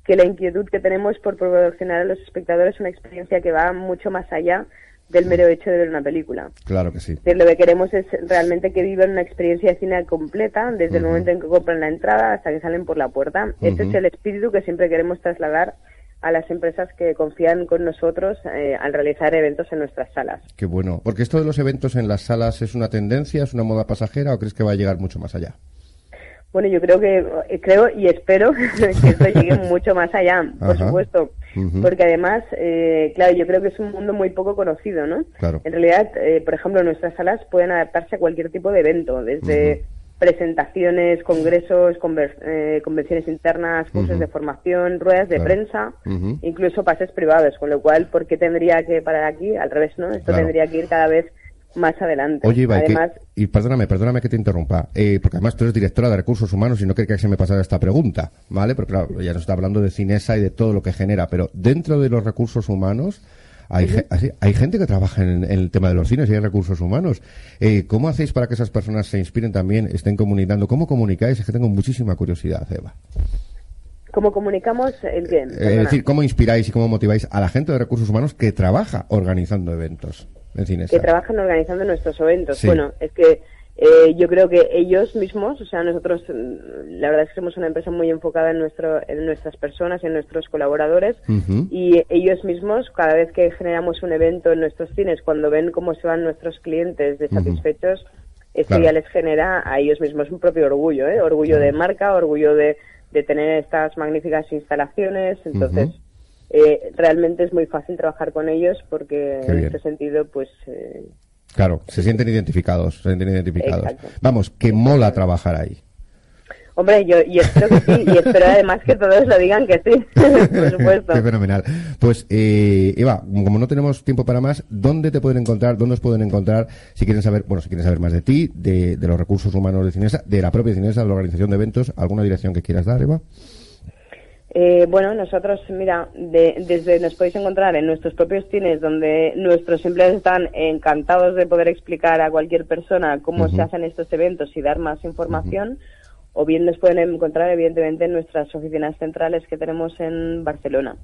que la inquietud que tenemos por proporcionar a los espectadores una experiencia que va mucho más allá del mero hecho de ver una película. Claro que sí. Lo que queremos es realmente que vivan una experiencia de cine completa desde el momento en que compran la entrada hasta que salen por la puerta. Este es el espíritu que siempre queremos trasladar a las empresas que confían con nosotros eh, al realizar eventos en nuestras salas. Qué bueno. Porque esto de los eventos en las salas es una tendencia, es una moda pasajera o crees que va a llegar mucho más allá? Bueno, yo creo que, eh, creo y espero que esto llegue mucho más allá, por supuesto, porque además, eh, claro, yo creo que es un mundo muy poco conocido, ¿no? En realidad, eh, por ejemplo, nuestras salas pueden adaptarse a cualquier tipo de evento, desde presentaciones, congresos, convenciones internas, cursos de formación, ruedas de prensa, incluso pases privados, con lo cual, ¿por qué tendría que parar aquí? Al revés, ¿no? Esto tendría que ir cada vez más adelante. Oye, además, y perdóname, perdóname que te interrumpa, eh, porque además tú eres directora de recursos humanos y no quería que se me pasara esta pregunta, ¿vale? Porque claro, ya nos está hablando de Cinesa y de todo lo que genera, pero dentro de los recursos humanos hay, hay gente que trabaja en, el tema de los cines y hay recursos humanos. Eh, ¿Cómo hacéis para que esas personas se inspiren también, estén comunicando? ¿Cómo comunicáis? Es que tengo muchísima curiosidad, Eva. ¿Cómo comunicamos el qué? Eh, es decir, ¿cómo inspiráis y cómo motiváis a la gente de recursos humanos que trabaja organizando eventos? Que trabajan organizando nuestros eventos. Bueno, es que eh, yo creo que ellos mismos, o sea, nosotros, mm, la verdad es que somos una empresa muy enfocada en, nuestro, en nuestras personas en nuestros colaboradores, y ellos mismos, cada vez que generamos un evento en nuestros cines, cuando ven cómo se van nuestros clientes desatisfechos, esto ya les genera a ellos mismos un propio orgullo, ¿eh? orgullo de marca, orgullo de, de tener estas magníficas instalaciones. Entonces, eh, realmente es muy fácil trabajar con ellos porque en este sentido, pues. Eh, claro, se sienten identificados, se sienten identificados. Vamos, que mola trabajar ahí. Hombre, yo y espero que sí, y espero además que todos lo digan que sí, por supuesto. Qué fenomenal. Pues, eh, Eva, como no tenemos tiempo para más, ¿dónde te pueden encontrar? ¿Dónde os pueden encontrar si quieren saber, bueno, si quieren saber más de ti, de, los recursos humanos de Cinesa, de la propia Cinesa, de la organización de eventos? ¿Alguna dirección que quieras dar, Eva? Eh, bueno, nosotros, mira, desde nos podéis encontrar en nuestros propios cines, donde nuestros empleados están encantados de poder explicar a cualquier persona cómo se hacen estos eventos y dar más información o bien nos pueden encontrar evidentemente en nuestras oficinas centrales que tenemos en Barcelona.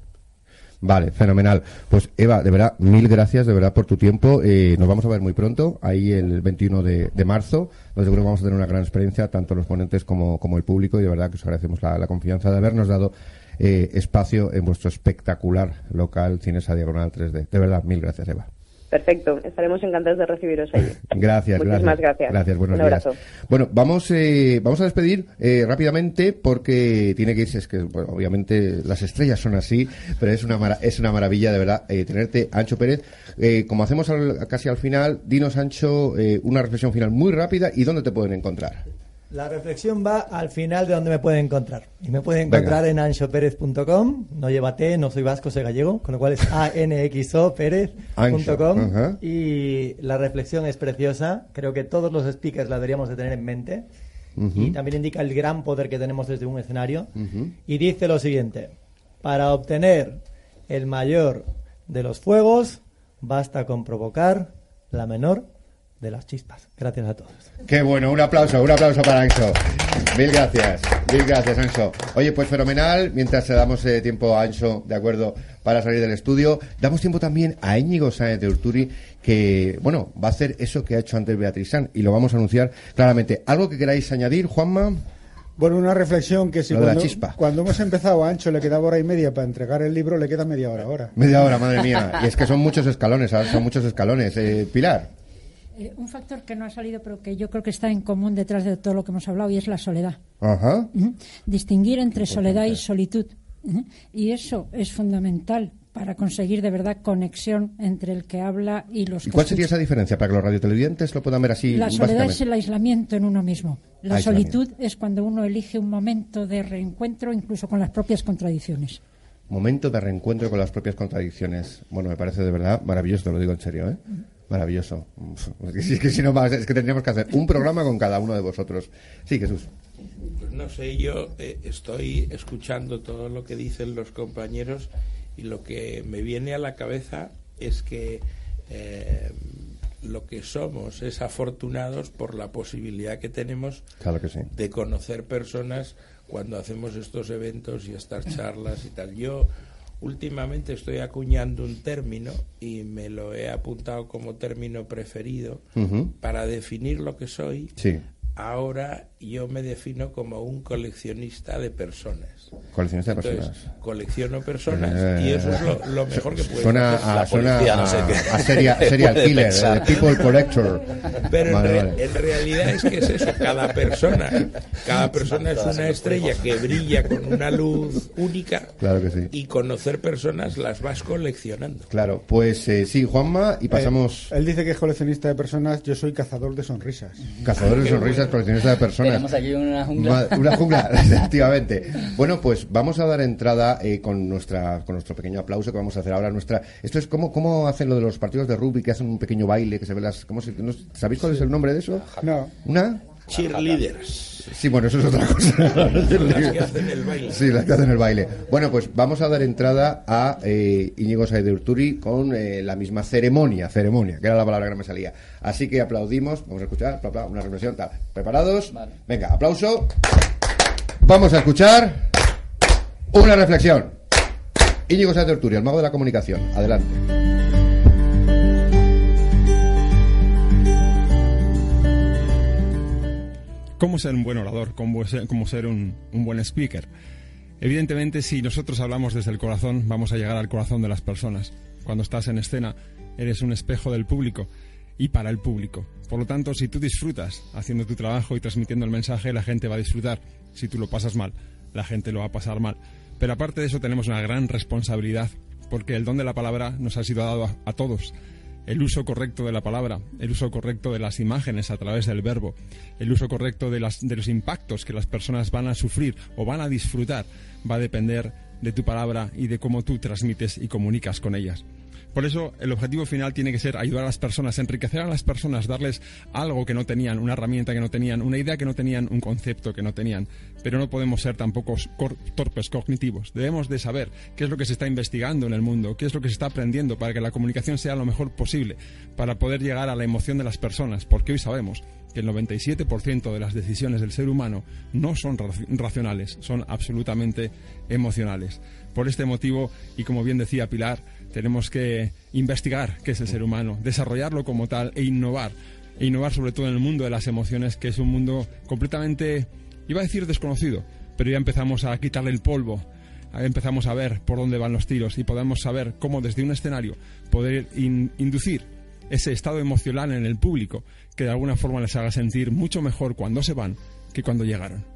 Vale, fenomenal. Pues Eva, de verdad, mil gracias de verdad por tu tiempo. Eh, nos vamos a ver muy pronto, ahí el 21 de, marzo, donde seguro vamos a tener una gran experiencia, tanto los ponentes como, como el público, y de verdad que os agradecemos la, confianza de habernos dado eh, espacio en vuestro espectacular local Cinesa Diagonal 3D. De verdad, mil gracias, Eva. Perfecto, estaremos encantados de recibiros ahí. Gracias, Muchísimas gracias. Gracias, buenos Un abrazo. Bueno, vamos, eh, vamos a despedir eh, rápidamente porque tiene que irse, es que obviamente las estrellas son así, pero es una, es una maravilla de verdad eh, tenerte, Ancho Pérez. como hacemos casi al final, dinos, Ancho, una reflexión final muy rápida y dónde te pueden encontrar. La reflexión va al final de donde me pueden encontrar. Y me pueden encontrar en anxoperez.com. No lleva T, no soy vasco, soy gallego, con lo cual es anxoperez.com. Y la reflexión es preciosa. Creo que todos los speakers la deberíamos de tener en mente. Y también indica el gran poder que tenemos desde un escenario. Y dice lo siguiente. Para obtener el mayor de los fuegos, basta con provocar la menor de las chispas. Gracias a todos. Qué bueno, un aplauso, un aplauso para Anso. Mil gracias, mil gracias Anso. Oye, pues fenomenal, mientras damos eh, tiempo a Anso, de acuerdo, para salir del estudio, damos tiempo también a Íñigo Sáenz de Urturi, que, bueno, va a hacer eso que ha hecho antes Beatriz San, y lo vamos a anunciar claramente. ¿Algo que queráis añadir, Juanma? Bueno, una reflexión que si cuando, cuando, hemos empezado a Ancho le quedaba hora y media para entregar el libro, le queda media hora ahora. Media hora, madre mía. Y es que son muchos escalones, son muchos escalones. Eh, Pilar. Eh, un factor que no ha salido, pero que yo creo que está en común detrás de todo lo que hemos hablado, y es la soledad. Distinguir entre soledad y solitud. Y eso es fundamental para conseguir de verdad conexión entre el que habla y los ¿Y cuál sería esa diferencia para que los radiotelevidentes lo puedan ver así? La soledad es el aislamiento en uno mismo. La solitud es cuando uno elige un momento de reencuentro incluso con las propias contradicciones. Momento de reencuentro con las propias contradicciones. Bueno, me parece de verdad maravilloso, te lo digo en serio. ¿eh? Maravilloso. Es que, si no es que tendríamos que hacer un programa con cada uno de vosotros. Sí, Jesús. Pues no sé, yo eh, estoy escuchando todo lo que dicen los compañeros y lo que me viene a la cabeza es que eh, lo que somos es afortunados por la posibilidad que tenemos de conocer personas cuando hacemos estos eventos y estas charlas y tal. Yo últimamente estoy acuñando un término y me lo he apuntado como término preferido para definir lo que soy. Ahora yo me defino como un coleccionista de personas. Coleccionista de personas. Colecciono personas y eso es lo, mejor que puedo suena A, suena a, serial killer, de people collector. Pero en, realidad es que es eso, cada persona, cada persona es una estrella que brilla con una luz única. Claro que sí. Y conocer personas las vas coleccionando. Claro, pues eh, sí, Juanma, y pasamos. él dice que es coleccionista de personas, yo soy cazador de sonrisas. Cazador de sonrisas, coleccionista de personas. Tenemos aquí una jungla. Una jungla, efectivamente. Bueno, pues vamos a dar entrada eh, con nuestra con nuestro pequeño aplauso que vamos a hacer ahora. Nuestra Esto es como cómo hacen lo de los partidos de rugby, que hacen un pequeño baile, que se ve las... ¿cómo se, ¿Sabéis cuál es el nombre de eso? No. ¿Una? Cheerleaders. Sí, bueno, eso es otra cosa. las que hacen el baile. Sí, las que hacen el baile. Bueno, pues vamos a dar entrada a eh, Íñigo Saez de Urturi con eh, la misma ceremonia, ceremonia, que era la palabra que no me salía. Así que aplaudimos, vamos a escuchar, una reflexión, tal. ¿Preparados? Venga, aplauso. Vamos a escuchar una reflexión. Íñigo de Urturi, el mago de la comunicación. Adelante. cómo ser un buen orador, cómo ser, un, buen speaker. Evidentemente, si nosotros hablamos desde el corazón, vamos a llegar al corazón de las personas. Cuando estás en escena, eres un espejo del público. y para el público. Por lo tanto, si tú disfrutas haciendo tu trabajo y transmitiendo el mensaje, la gente va a disfrutar. Si tú lo pasas mal, la gente lo va a pasar mal. Pero aparte de eso tenemos una gran responsabilidad, porque el don de la palabra nos ha sido dado a, todos. El uso correcto de la palabra, el uso correcto de las imágenes a través del verbo, el uso correcto de, los impactos que las personas van a sufrir o van a disfrutar, va a depender de tu palabra y de cómo tú transmites y comunicas con ellas. Por eso el objetivo final tiene que ser ayudar a las personas, enriquecer a las personas, darles algo que no tenían, una herramienta que no tenían, una idea que no tenían, un concepto que no tenían. Pero no podemos ser tampoco torpes cognitivos. Debemos de saber qué es lo que se está investigando en el mundo, qué es lo que se está aprendiendo para que la comunicación sea lo mejor posible, para poder llegar a la emoción de las personas, porque hoy sabemos que el 97% de las decisiones del ser humano no son racionales, son absolutamente emocionales. Por este motivo, y como bien decía Pilar, tenemos que investigar qué es el ser humano, desarrollarlo como tal e innovar. E innovar sobre todo en el mundo de las emociones, que es un mundo completamente, iba a decir desconocido, pero ya empezamos a quitarle el polvo, empezamos a ver por dónde van los tiros y podemos saber cómo desde un escenario poder inducir ese estado emocional en el público que de alguna forma les haga sentir mucho mejor cuando se van que cuando llegaron.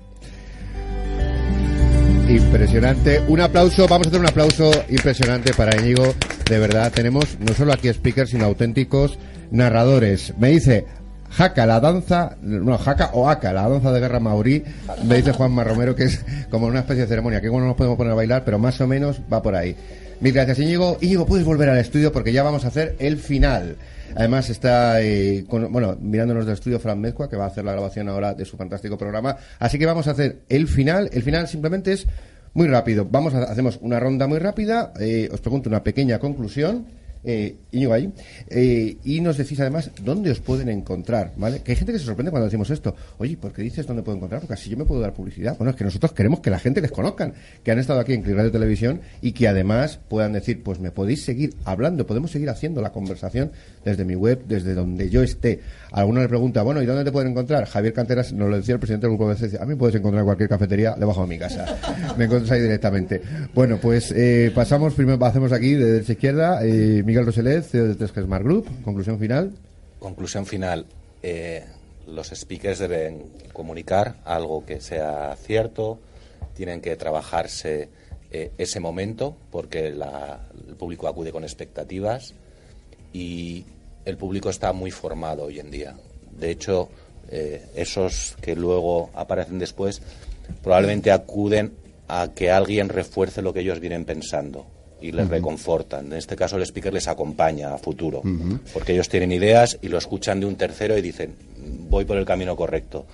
Impresionante. Un aplauso, vamos a hacer un aplauso impresionante para Íñigo. De verdad, tenemos no solo aquí speakers, sino auténticos narradores. Me dice, Jaca, la danza, no, Jaca o Aca, la danza de guerra maorí, me dice Juan Marromero que es como una especie de ceremonia, que bueno, no nos podemos poner a bailar, pero más o menos va por ahí. Mil gracias, Íñigo. Íñigo, puedes volver al estudio porque ya vamos a hacer el final. Además está, eh, bueno, mirándonos del estudio Fran Mezcua, que va a hacer la grabación ahora de su fantástico programa. Así que vamos a hacer el final. El final simplemente es muy rápido. Vamos a, hacemos una ronda muy rápida. Eh, os pregunto una pequeña conclusión eh, ahí, eh, y nos decís además dónde os pueden encontrar, ¿vale? Que hay gente que se sorprende cuando decimos esto. Oye, ¿por qué dices dónde puedo encontrar? Porque así yo me puedo dar publicidad. Bueno, es que nosotros queremos que la gente les conozcan, que han estado aquí en Click Radio Televisión y que además puedan decir, pues me podéis seguir hablando, podemos seguir haciendo la conversación desde mi web, desde donde yo esté. Alguno le pregunta, bueno, ¿y dónde te pueden encontrar? Javier Canteras nos lo decía el presidente del grupo de A mí puedes encontrar en cualquier cafetería debajo de mi casa. me encuentras ahí directamente. Bueno, pues eh, pasamos, primero hacemos aquí de derecha a izquierda, eh, CEO de 3G Smart Group. Conclusión final. Conclusión final. Eh, los speakers deben comunicar algo que sea cierto, tienen que trabajarse eh, ese momento porque el público acude con expectativas y el público está muy formado hoy en día. De hecho, eh, esos que luego aparecen después probablemente acuden a que alguien refuerce lo que ellos vienen pensando y les reconfortan. En este caso el speaker les acompaña a futuro, porque ellos tienen ideas y lo escuchan de un tercero y dicen, voy por el camino correcto.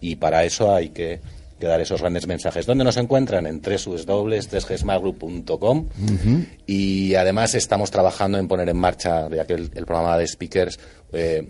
Y para eso hay que, dar esos grandes mensajes. ¿Dónde nos encuentran? En www.3gsmagroup.com y además estamos trabajando en poner en marcha, ya que el, programa de speakers, eh,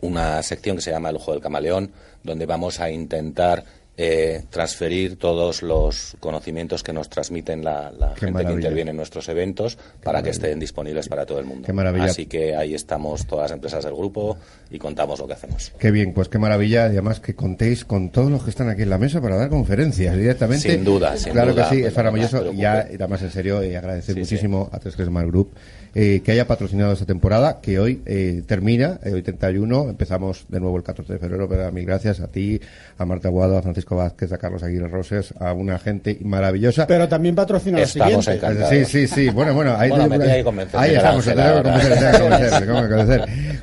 una sección que se llama El Ojo del Camaleón, donde vamos a intentar eh, transferir todos los conocimientos que nos transmiten la, gente que interviene en nuestros eventos para que estén disponibles para todo el mundo. Así que ahí estamos todas las empresas del grupo y contamos lo que hacemos. Qué bien, pues qué maravilla. además que contéis con todos los que están aquí en la mesa para dar conferencias directamente. Sin duda, sin claro que sí, es maravilloso. Y ya, además en serio, y agradecer muchísimo a Tres Group eh, que haya patrocinado esta temporada, que hoy eh, termina, eh, hoy 31, empezamos de nuevo el 14 de febrero, pero a mí gracias a ti, a Marta Aguado, a Francisco Vázquez, a Carlos Aguirre Roses, a una gente maravillosa. Pero también patrocina los siguientes. Sí, sí, sí, bueno, bueno, ahí, bueno, ahí, ahí estamos,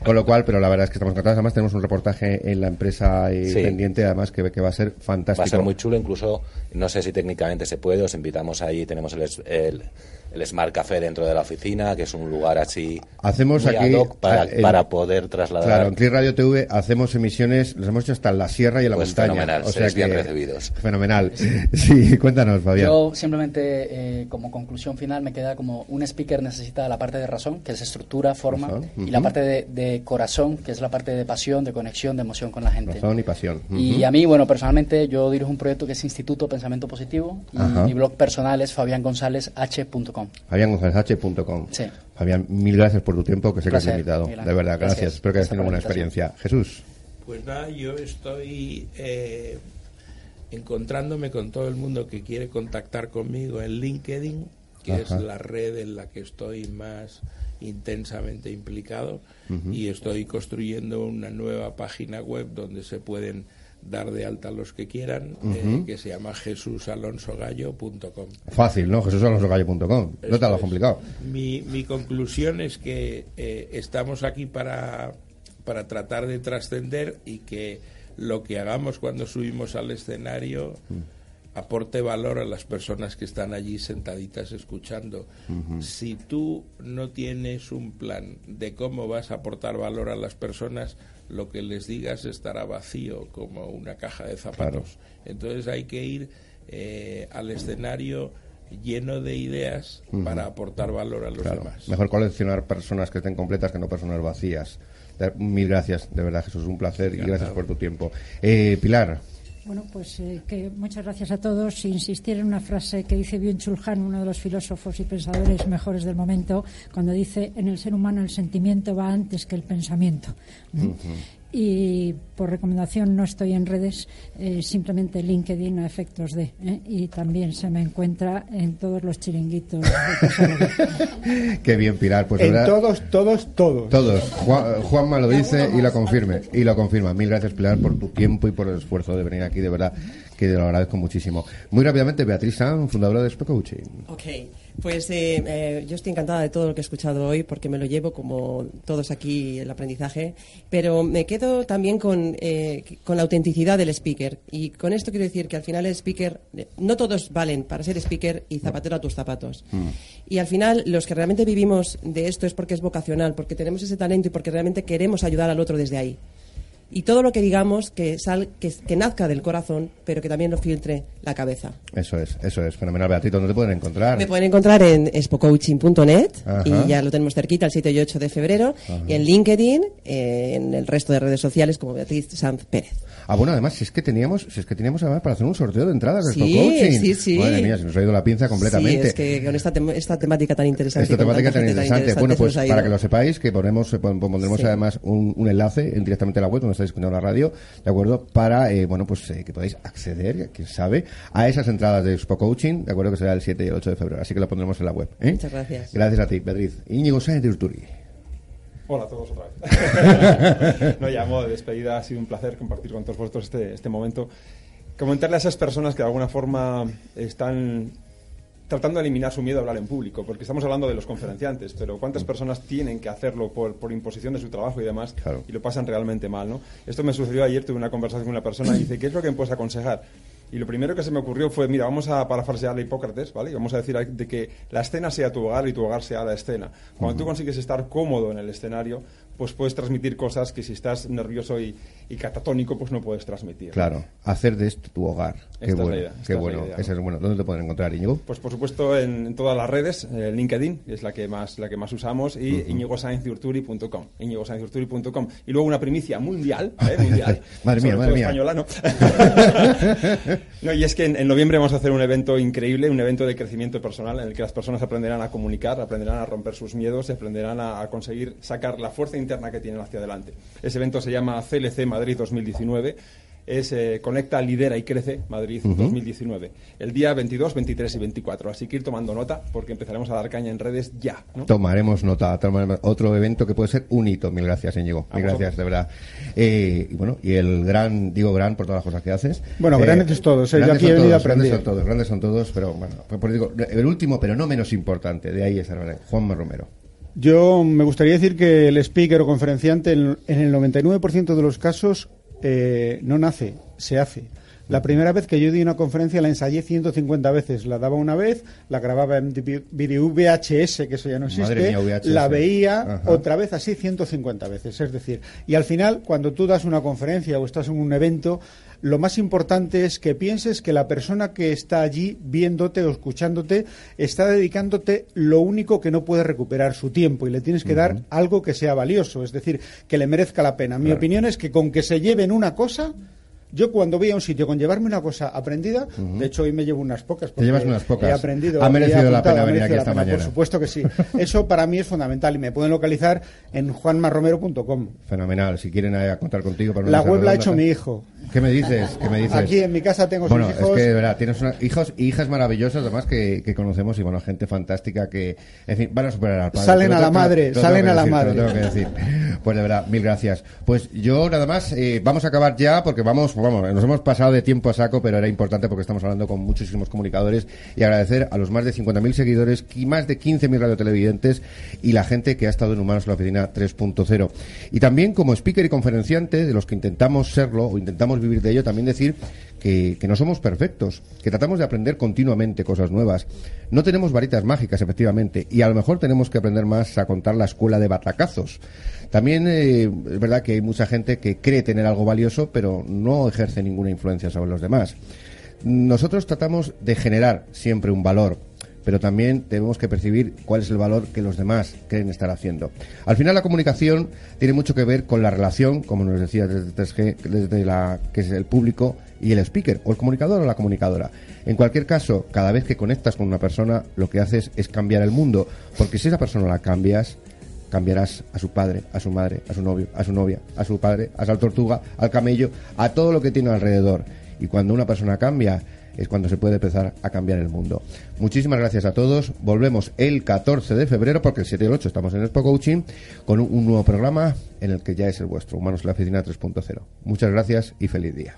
con lo cual, pero la verdad es que estamos encantados, además tenemos un reportaje en la empresa pendiente, además que, que va a ser fantástico. Va a ser muy chulo, incluso, no sé si técnicamente se puede, os invitamos ahí, tenemos el, el el Smart Café dentro de la oficina, que es un lugar así hacemos aquí, para, para, poder trasladar. Claro, en Click Radio TV hacemos emisiones, los hemos hecho hasta en la sierra y en la pues montaña. Fenomenal, o sea bien recibidos. Fenomenal. Sí, cuéntanos, Fabián. Yo simplemente, eh, como conclusión final, me queda como un speaker necesita la parte de razón, que es estructura, forma, y la parte de, corazón, que es la parte de pasión, de conexión, de emoción con la gente. Razón y pasión. Y a mí, bueno, personalmente, yo dirijo un proyecto que es Instituto Pensamiento Positivo, y mi blog personal es fabiangonzalezh.com. FabiánGonzalezH.com. Sí. Fabián, mil gracias por tu tiempo, que sé que has invitado. De verdad, gracias. Espero que hayas tenido una buena experiencia. Jesús. Pues nada, yo estoy eh, encontrándome con todo el mundo que quiere contactar conmigo en LinkedIn, que es la red en la que estoy más intensamente implicado y estoy construyendo una nueva página web donde se pueden dar de alta los que quieran, eh, que se llama jesusalonsogallo.com. Fácil, ¿no? jesusalonsogallo.com. No te lo complicado. Mi, mi conclusión es que eh, estamos aquí para, para tratar de trascender y que lo que hagamos cuando subimos al escenario mm. aporte valor a las personas que están allí sentaditas escuchando. Si tú no tienes un plan de cómo vas a aportar valor a las personas, lo que les digas estará vacío como una caja de zapatos. Entonces hay que ir eh, al escenario lleno de ideas para aportar valor a los demás. Mejor coleccionar personas que estén completas que no personas vacías. Mil gracias, de verdad, Jesús, un placer y gracias por tu tiempo. Eh, Pilar. Bueno, pues eh, que muchas gracias a todos. Insistir en una frase que dice Byung Chul uno de los filósofos y pensadores mejores del momento, cuando dice: en el ser humano el sentimiento va antes que el pensamiento y por recomendación no estoy en redes, eh, simplemente LinkedIn a efectos de. ¿eh? Y también se me encuentra en todos los chiringuitos. Qué bien, Pilar. Pues, en todos, todos, todos. Todos. Juanma lo dice y lo confirme. Y lo confirma. Mil gracias, Pilar, por tu tiempo y por el esfuerzo de venir aquí. De verdad que te lo agradezco muchísimo. Muy rápidamente, Beatriz San, fundadora de Spec Coaching. Ok. Pues eh, eh, yo estoy encantada de todo lo que he escuchado hoy porque me lo llevo como todos aquí el aprendizaje, pero me quedo también con, eh, con la autenticidad del speaker. Y con esto quiero decir que al final el speaker, no todos valen para ser speaker y zapatero a tus zapatos. Mm. Y al final los que realmente vivimos de esto es porque es vocacional, porque tenemos ese talento y porque realmente queremos ayudar al otro desde ahí y todo lo que digamos que, sal, que, que, nazca del corazón, pero que también lo filtre la cabeza. Eso es, eso es, fenomenal. Beatito, ¿dónde te pueden encontrar? Me pueden encontrar en expocoaching.net y ya lo tenemos cerquita el 7 y 8 de febrero, y en LinkedIn, eh, en el resto de redes sociales como Beatriz Sanz Pérez. Ah, bueno, además, si es que teníamos, si es que teníamos además para hacer un sorteo de entradas de sí, Coaching. Sí, sí. Madre mía, se nos ha ido la pinza completamente. Sí, es que con esta, esta temática tan interesante. Esta temática tan interesante. Bueno, pues para que lo sepáis, que ponemos, pondremos además un, un, enlace en directamente a la web donde estáis escuchando la radio, ¿de acuerdo? Para, eh, bueno, pues eh, que podáis acceder, quién sabe, a esas entradas de Expo Coaching, ¿de acuerdo? Que será el 7 y el 8 de febrero. Así que lo pondremos en la web. ¿eh? Muchas gracias. Gracias a ti, Beatriz. Íñigo Sáenz de Urturi. Hola a todos otra vez. no llamo de despedida, ha sido un placer compartir con todos vosotros este, este momento. Comentarle a esas personas que de alguna forma están tratando de eliminar su miedo a hablar en público, porque estamos hablando de los conferenciantes, pero ¿cuántas personas tienen que hacerlo por, por imposición de su trabajo y demás y lo pasan realmente mal? ¿no? Esto me sucedió ayer, tuve una conversación con una persona y dice, ¿qué es lo que me puedes aconsejar? Y lo primero que se me ocurrió fue, mira, vamos a parafrasear a Hipócrates, ¿vale? Y vamos a decir de que la escena sea tu hogar y tu hogar sea la escena. Cuando tú consigues estar cómodo en el escenario, pues puedes transmitir cosas que si estás nervioso y, catatónico, pues no puedes transmitir. Claro, hacer de esto tu hogar. Qué bueno, qué bueno. es bueno. ¿Dónde te pueden encontrar, Íñigo? Pues por supuesto en, todas las redes, eh, LinkedIn es la que más la que más usamos y uh -huh. Y luego una primicia mundial, ¿eh? mundial. madre mía, madre mía. Española, ¿no? no, y es que en, noviembre vamos a hacer un evento increíble, un evento de crecimiento personal en el que las personas aprenderán a comunicar, aprenderán a romper sus miedos, aprenderán a, a conseguir sacar la fuerza interna que tienen hacia adelante. Ese evento se llama CLC Madrid 2019 es eh, Conecta, Lidera y Crece Madrid 2019. El día 22, 23 y 24. Así que ir tomando nota porque empezaremos a dar caña en redes ya. Tomaremos nota. otro evento que puede ser un hito. Mil gracias, Íñigo. Mil gracias, de verdad. Eh, y bueno, y el gran, digo gran por todas las cosas que haces. Bueno, grandes es todos. Grandes, son todos, grandes son todos, grandes son todos, pero bueno, pues digo, el último, pero no menos importante, de ahí es Juanma Romero. Yo me gustaría decir que el speaker o conferenciante en, el 99% de los casos eh, no nace, se hace. La primera vez que yo di una conferencia la ensayé 150 veces. La daba una vez, la grababa en video VHS, que eso ya no existe, la veía otra vez así 150 veces. Es decir, y al final, cuando tú das una conferencia o estás en un evento, lo más importante es que pienses que la persona que está allí viéndote o escuchándote está dedicándote lo único que no puede recuperar su tiempo y le tienes que dar algo que sea valioso, es decir, que le merezca la pena. Mi opinión es que con que se lleven una cosa Yo cuando voy a un sitio con llevarme una cosa aprendida, de hecho hoy me llevo unas pocas. Te llevas unas pocas. He aprendido. Ha merecido la pena venir aquí esta mañana. Por supuesto que sí. Eso para mí es fundamental y me pueden localizar en juanmarromero.com. Fenomenal. Si quieren eh, contar contigo. la web la ha hecho mi hijo. ¿Qué me dices? ¿Qué me dices? Aquí en mi casa tengo bueno, hijos. es que de verdad, tienes hijos y hijas maravillosas además que, conocemos y bueno, gente fantástica que, en fin, van a superar al padre. Salen a la madre, salen a la madre. Pues de verdad, mil gracias. Pues yo nada más, eh, vamos a acabar ya porque vamos, nos hemos pasado de tiempo a saco, pero era importante porque estamos hablando con muchísimos comunicadores y agradecer a los más de 50.000 seguidores y más de 15.000 radiotelevidentes y la gente que ha estado en Humanos en la Oficina 3.0. Y también como speaker y conferenciante, de los que intentamos serlo o intentamos vivir de ello, también decir que, no somos perfectos, que tratamos de aprender continuamente cosas nuevas. No tenemos varitas mágicas, efectivamente, y a lo mejor tenemos que aprender más a contar la escuela de batacazos. También eh, es verdad que hay mucha gente que cree tener algo valioso, pero no ejerce ninguna influencia sobre los demás. Nosotros tratamos de generar siempre un valor, pero también tenemos que percibir cuál es el valor que los demás creen estar haciendo. Al final la comunicación tiene mucho que ver con la relación, como nos decía desde 3G, desde la que es el público y el speaker, o el comunicador o la comunicadora. En cualquier caso, cada vez que conectas con una persona, lo que haces es cambiar el mundo, porque si esa persona la cambias, cambiarás a su padre, a su madre, a su novio, a su novia, a su padre, a su tortuga, al camello, a todo lo que tiene alrededor. Y cuando una persona cambia, es cuando se puede empezar a cambiar el mundo. Muchísimas gracias a todos. Volvemos el 14 de febrero, porque el 7 y el 8 estamos en Expo Coaching, con un, nuevo programa en el que ya es el vuestro, Humanos en la Oficina 3.0. Muchas gracias y feliz día.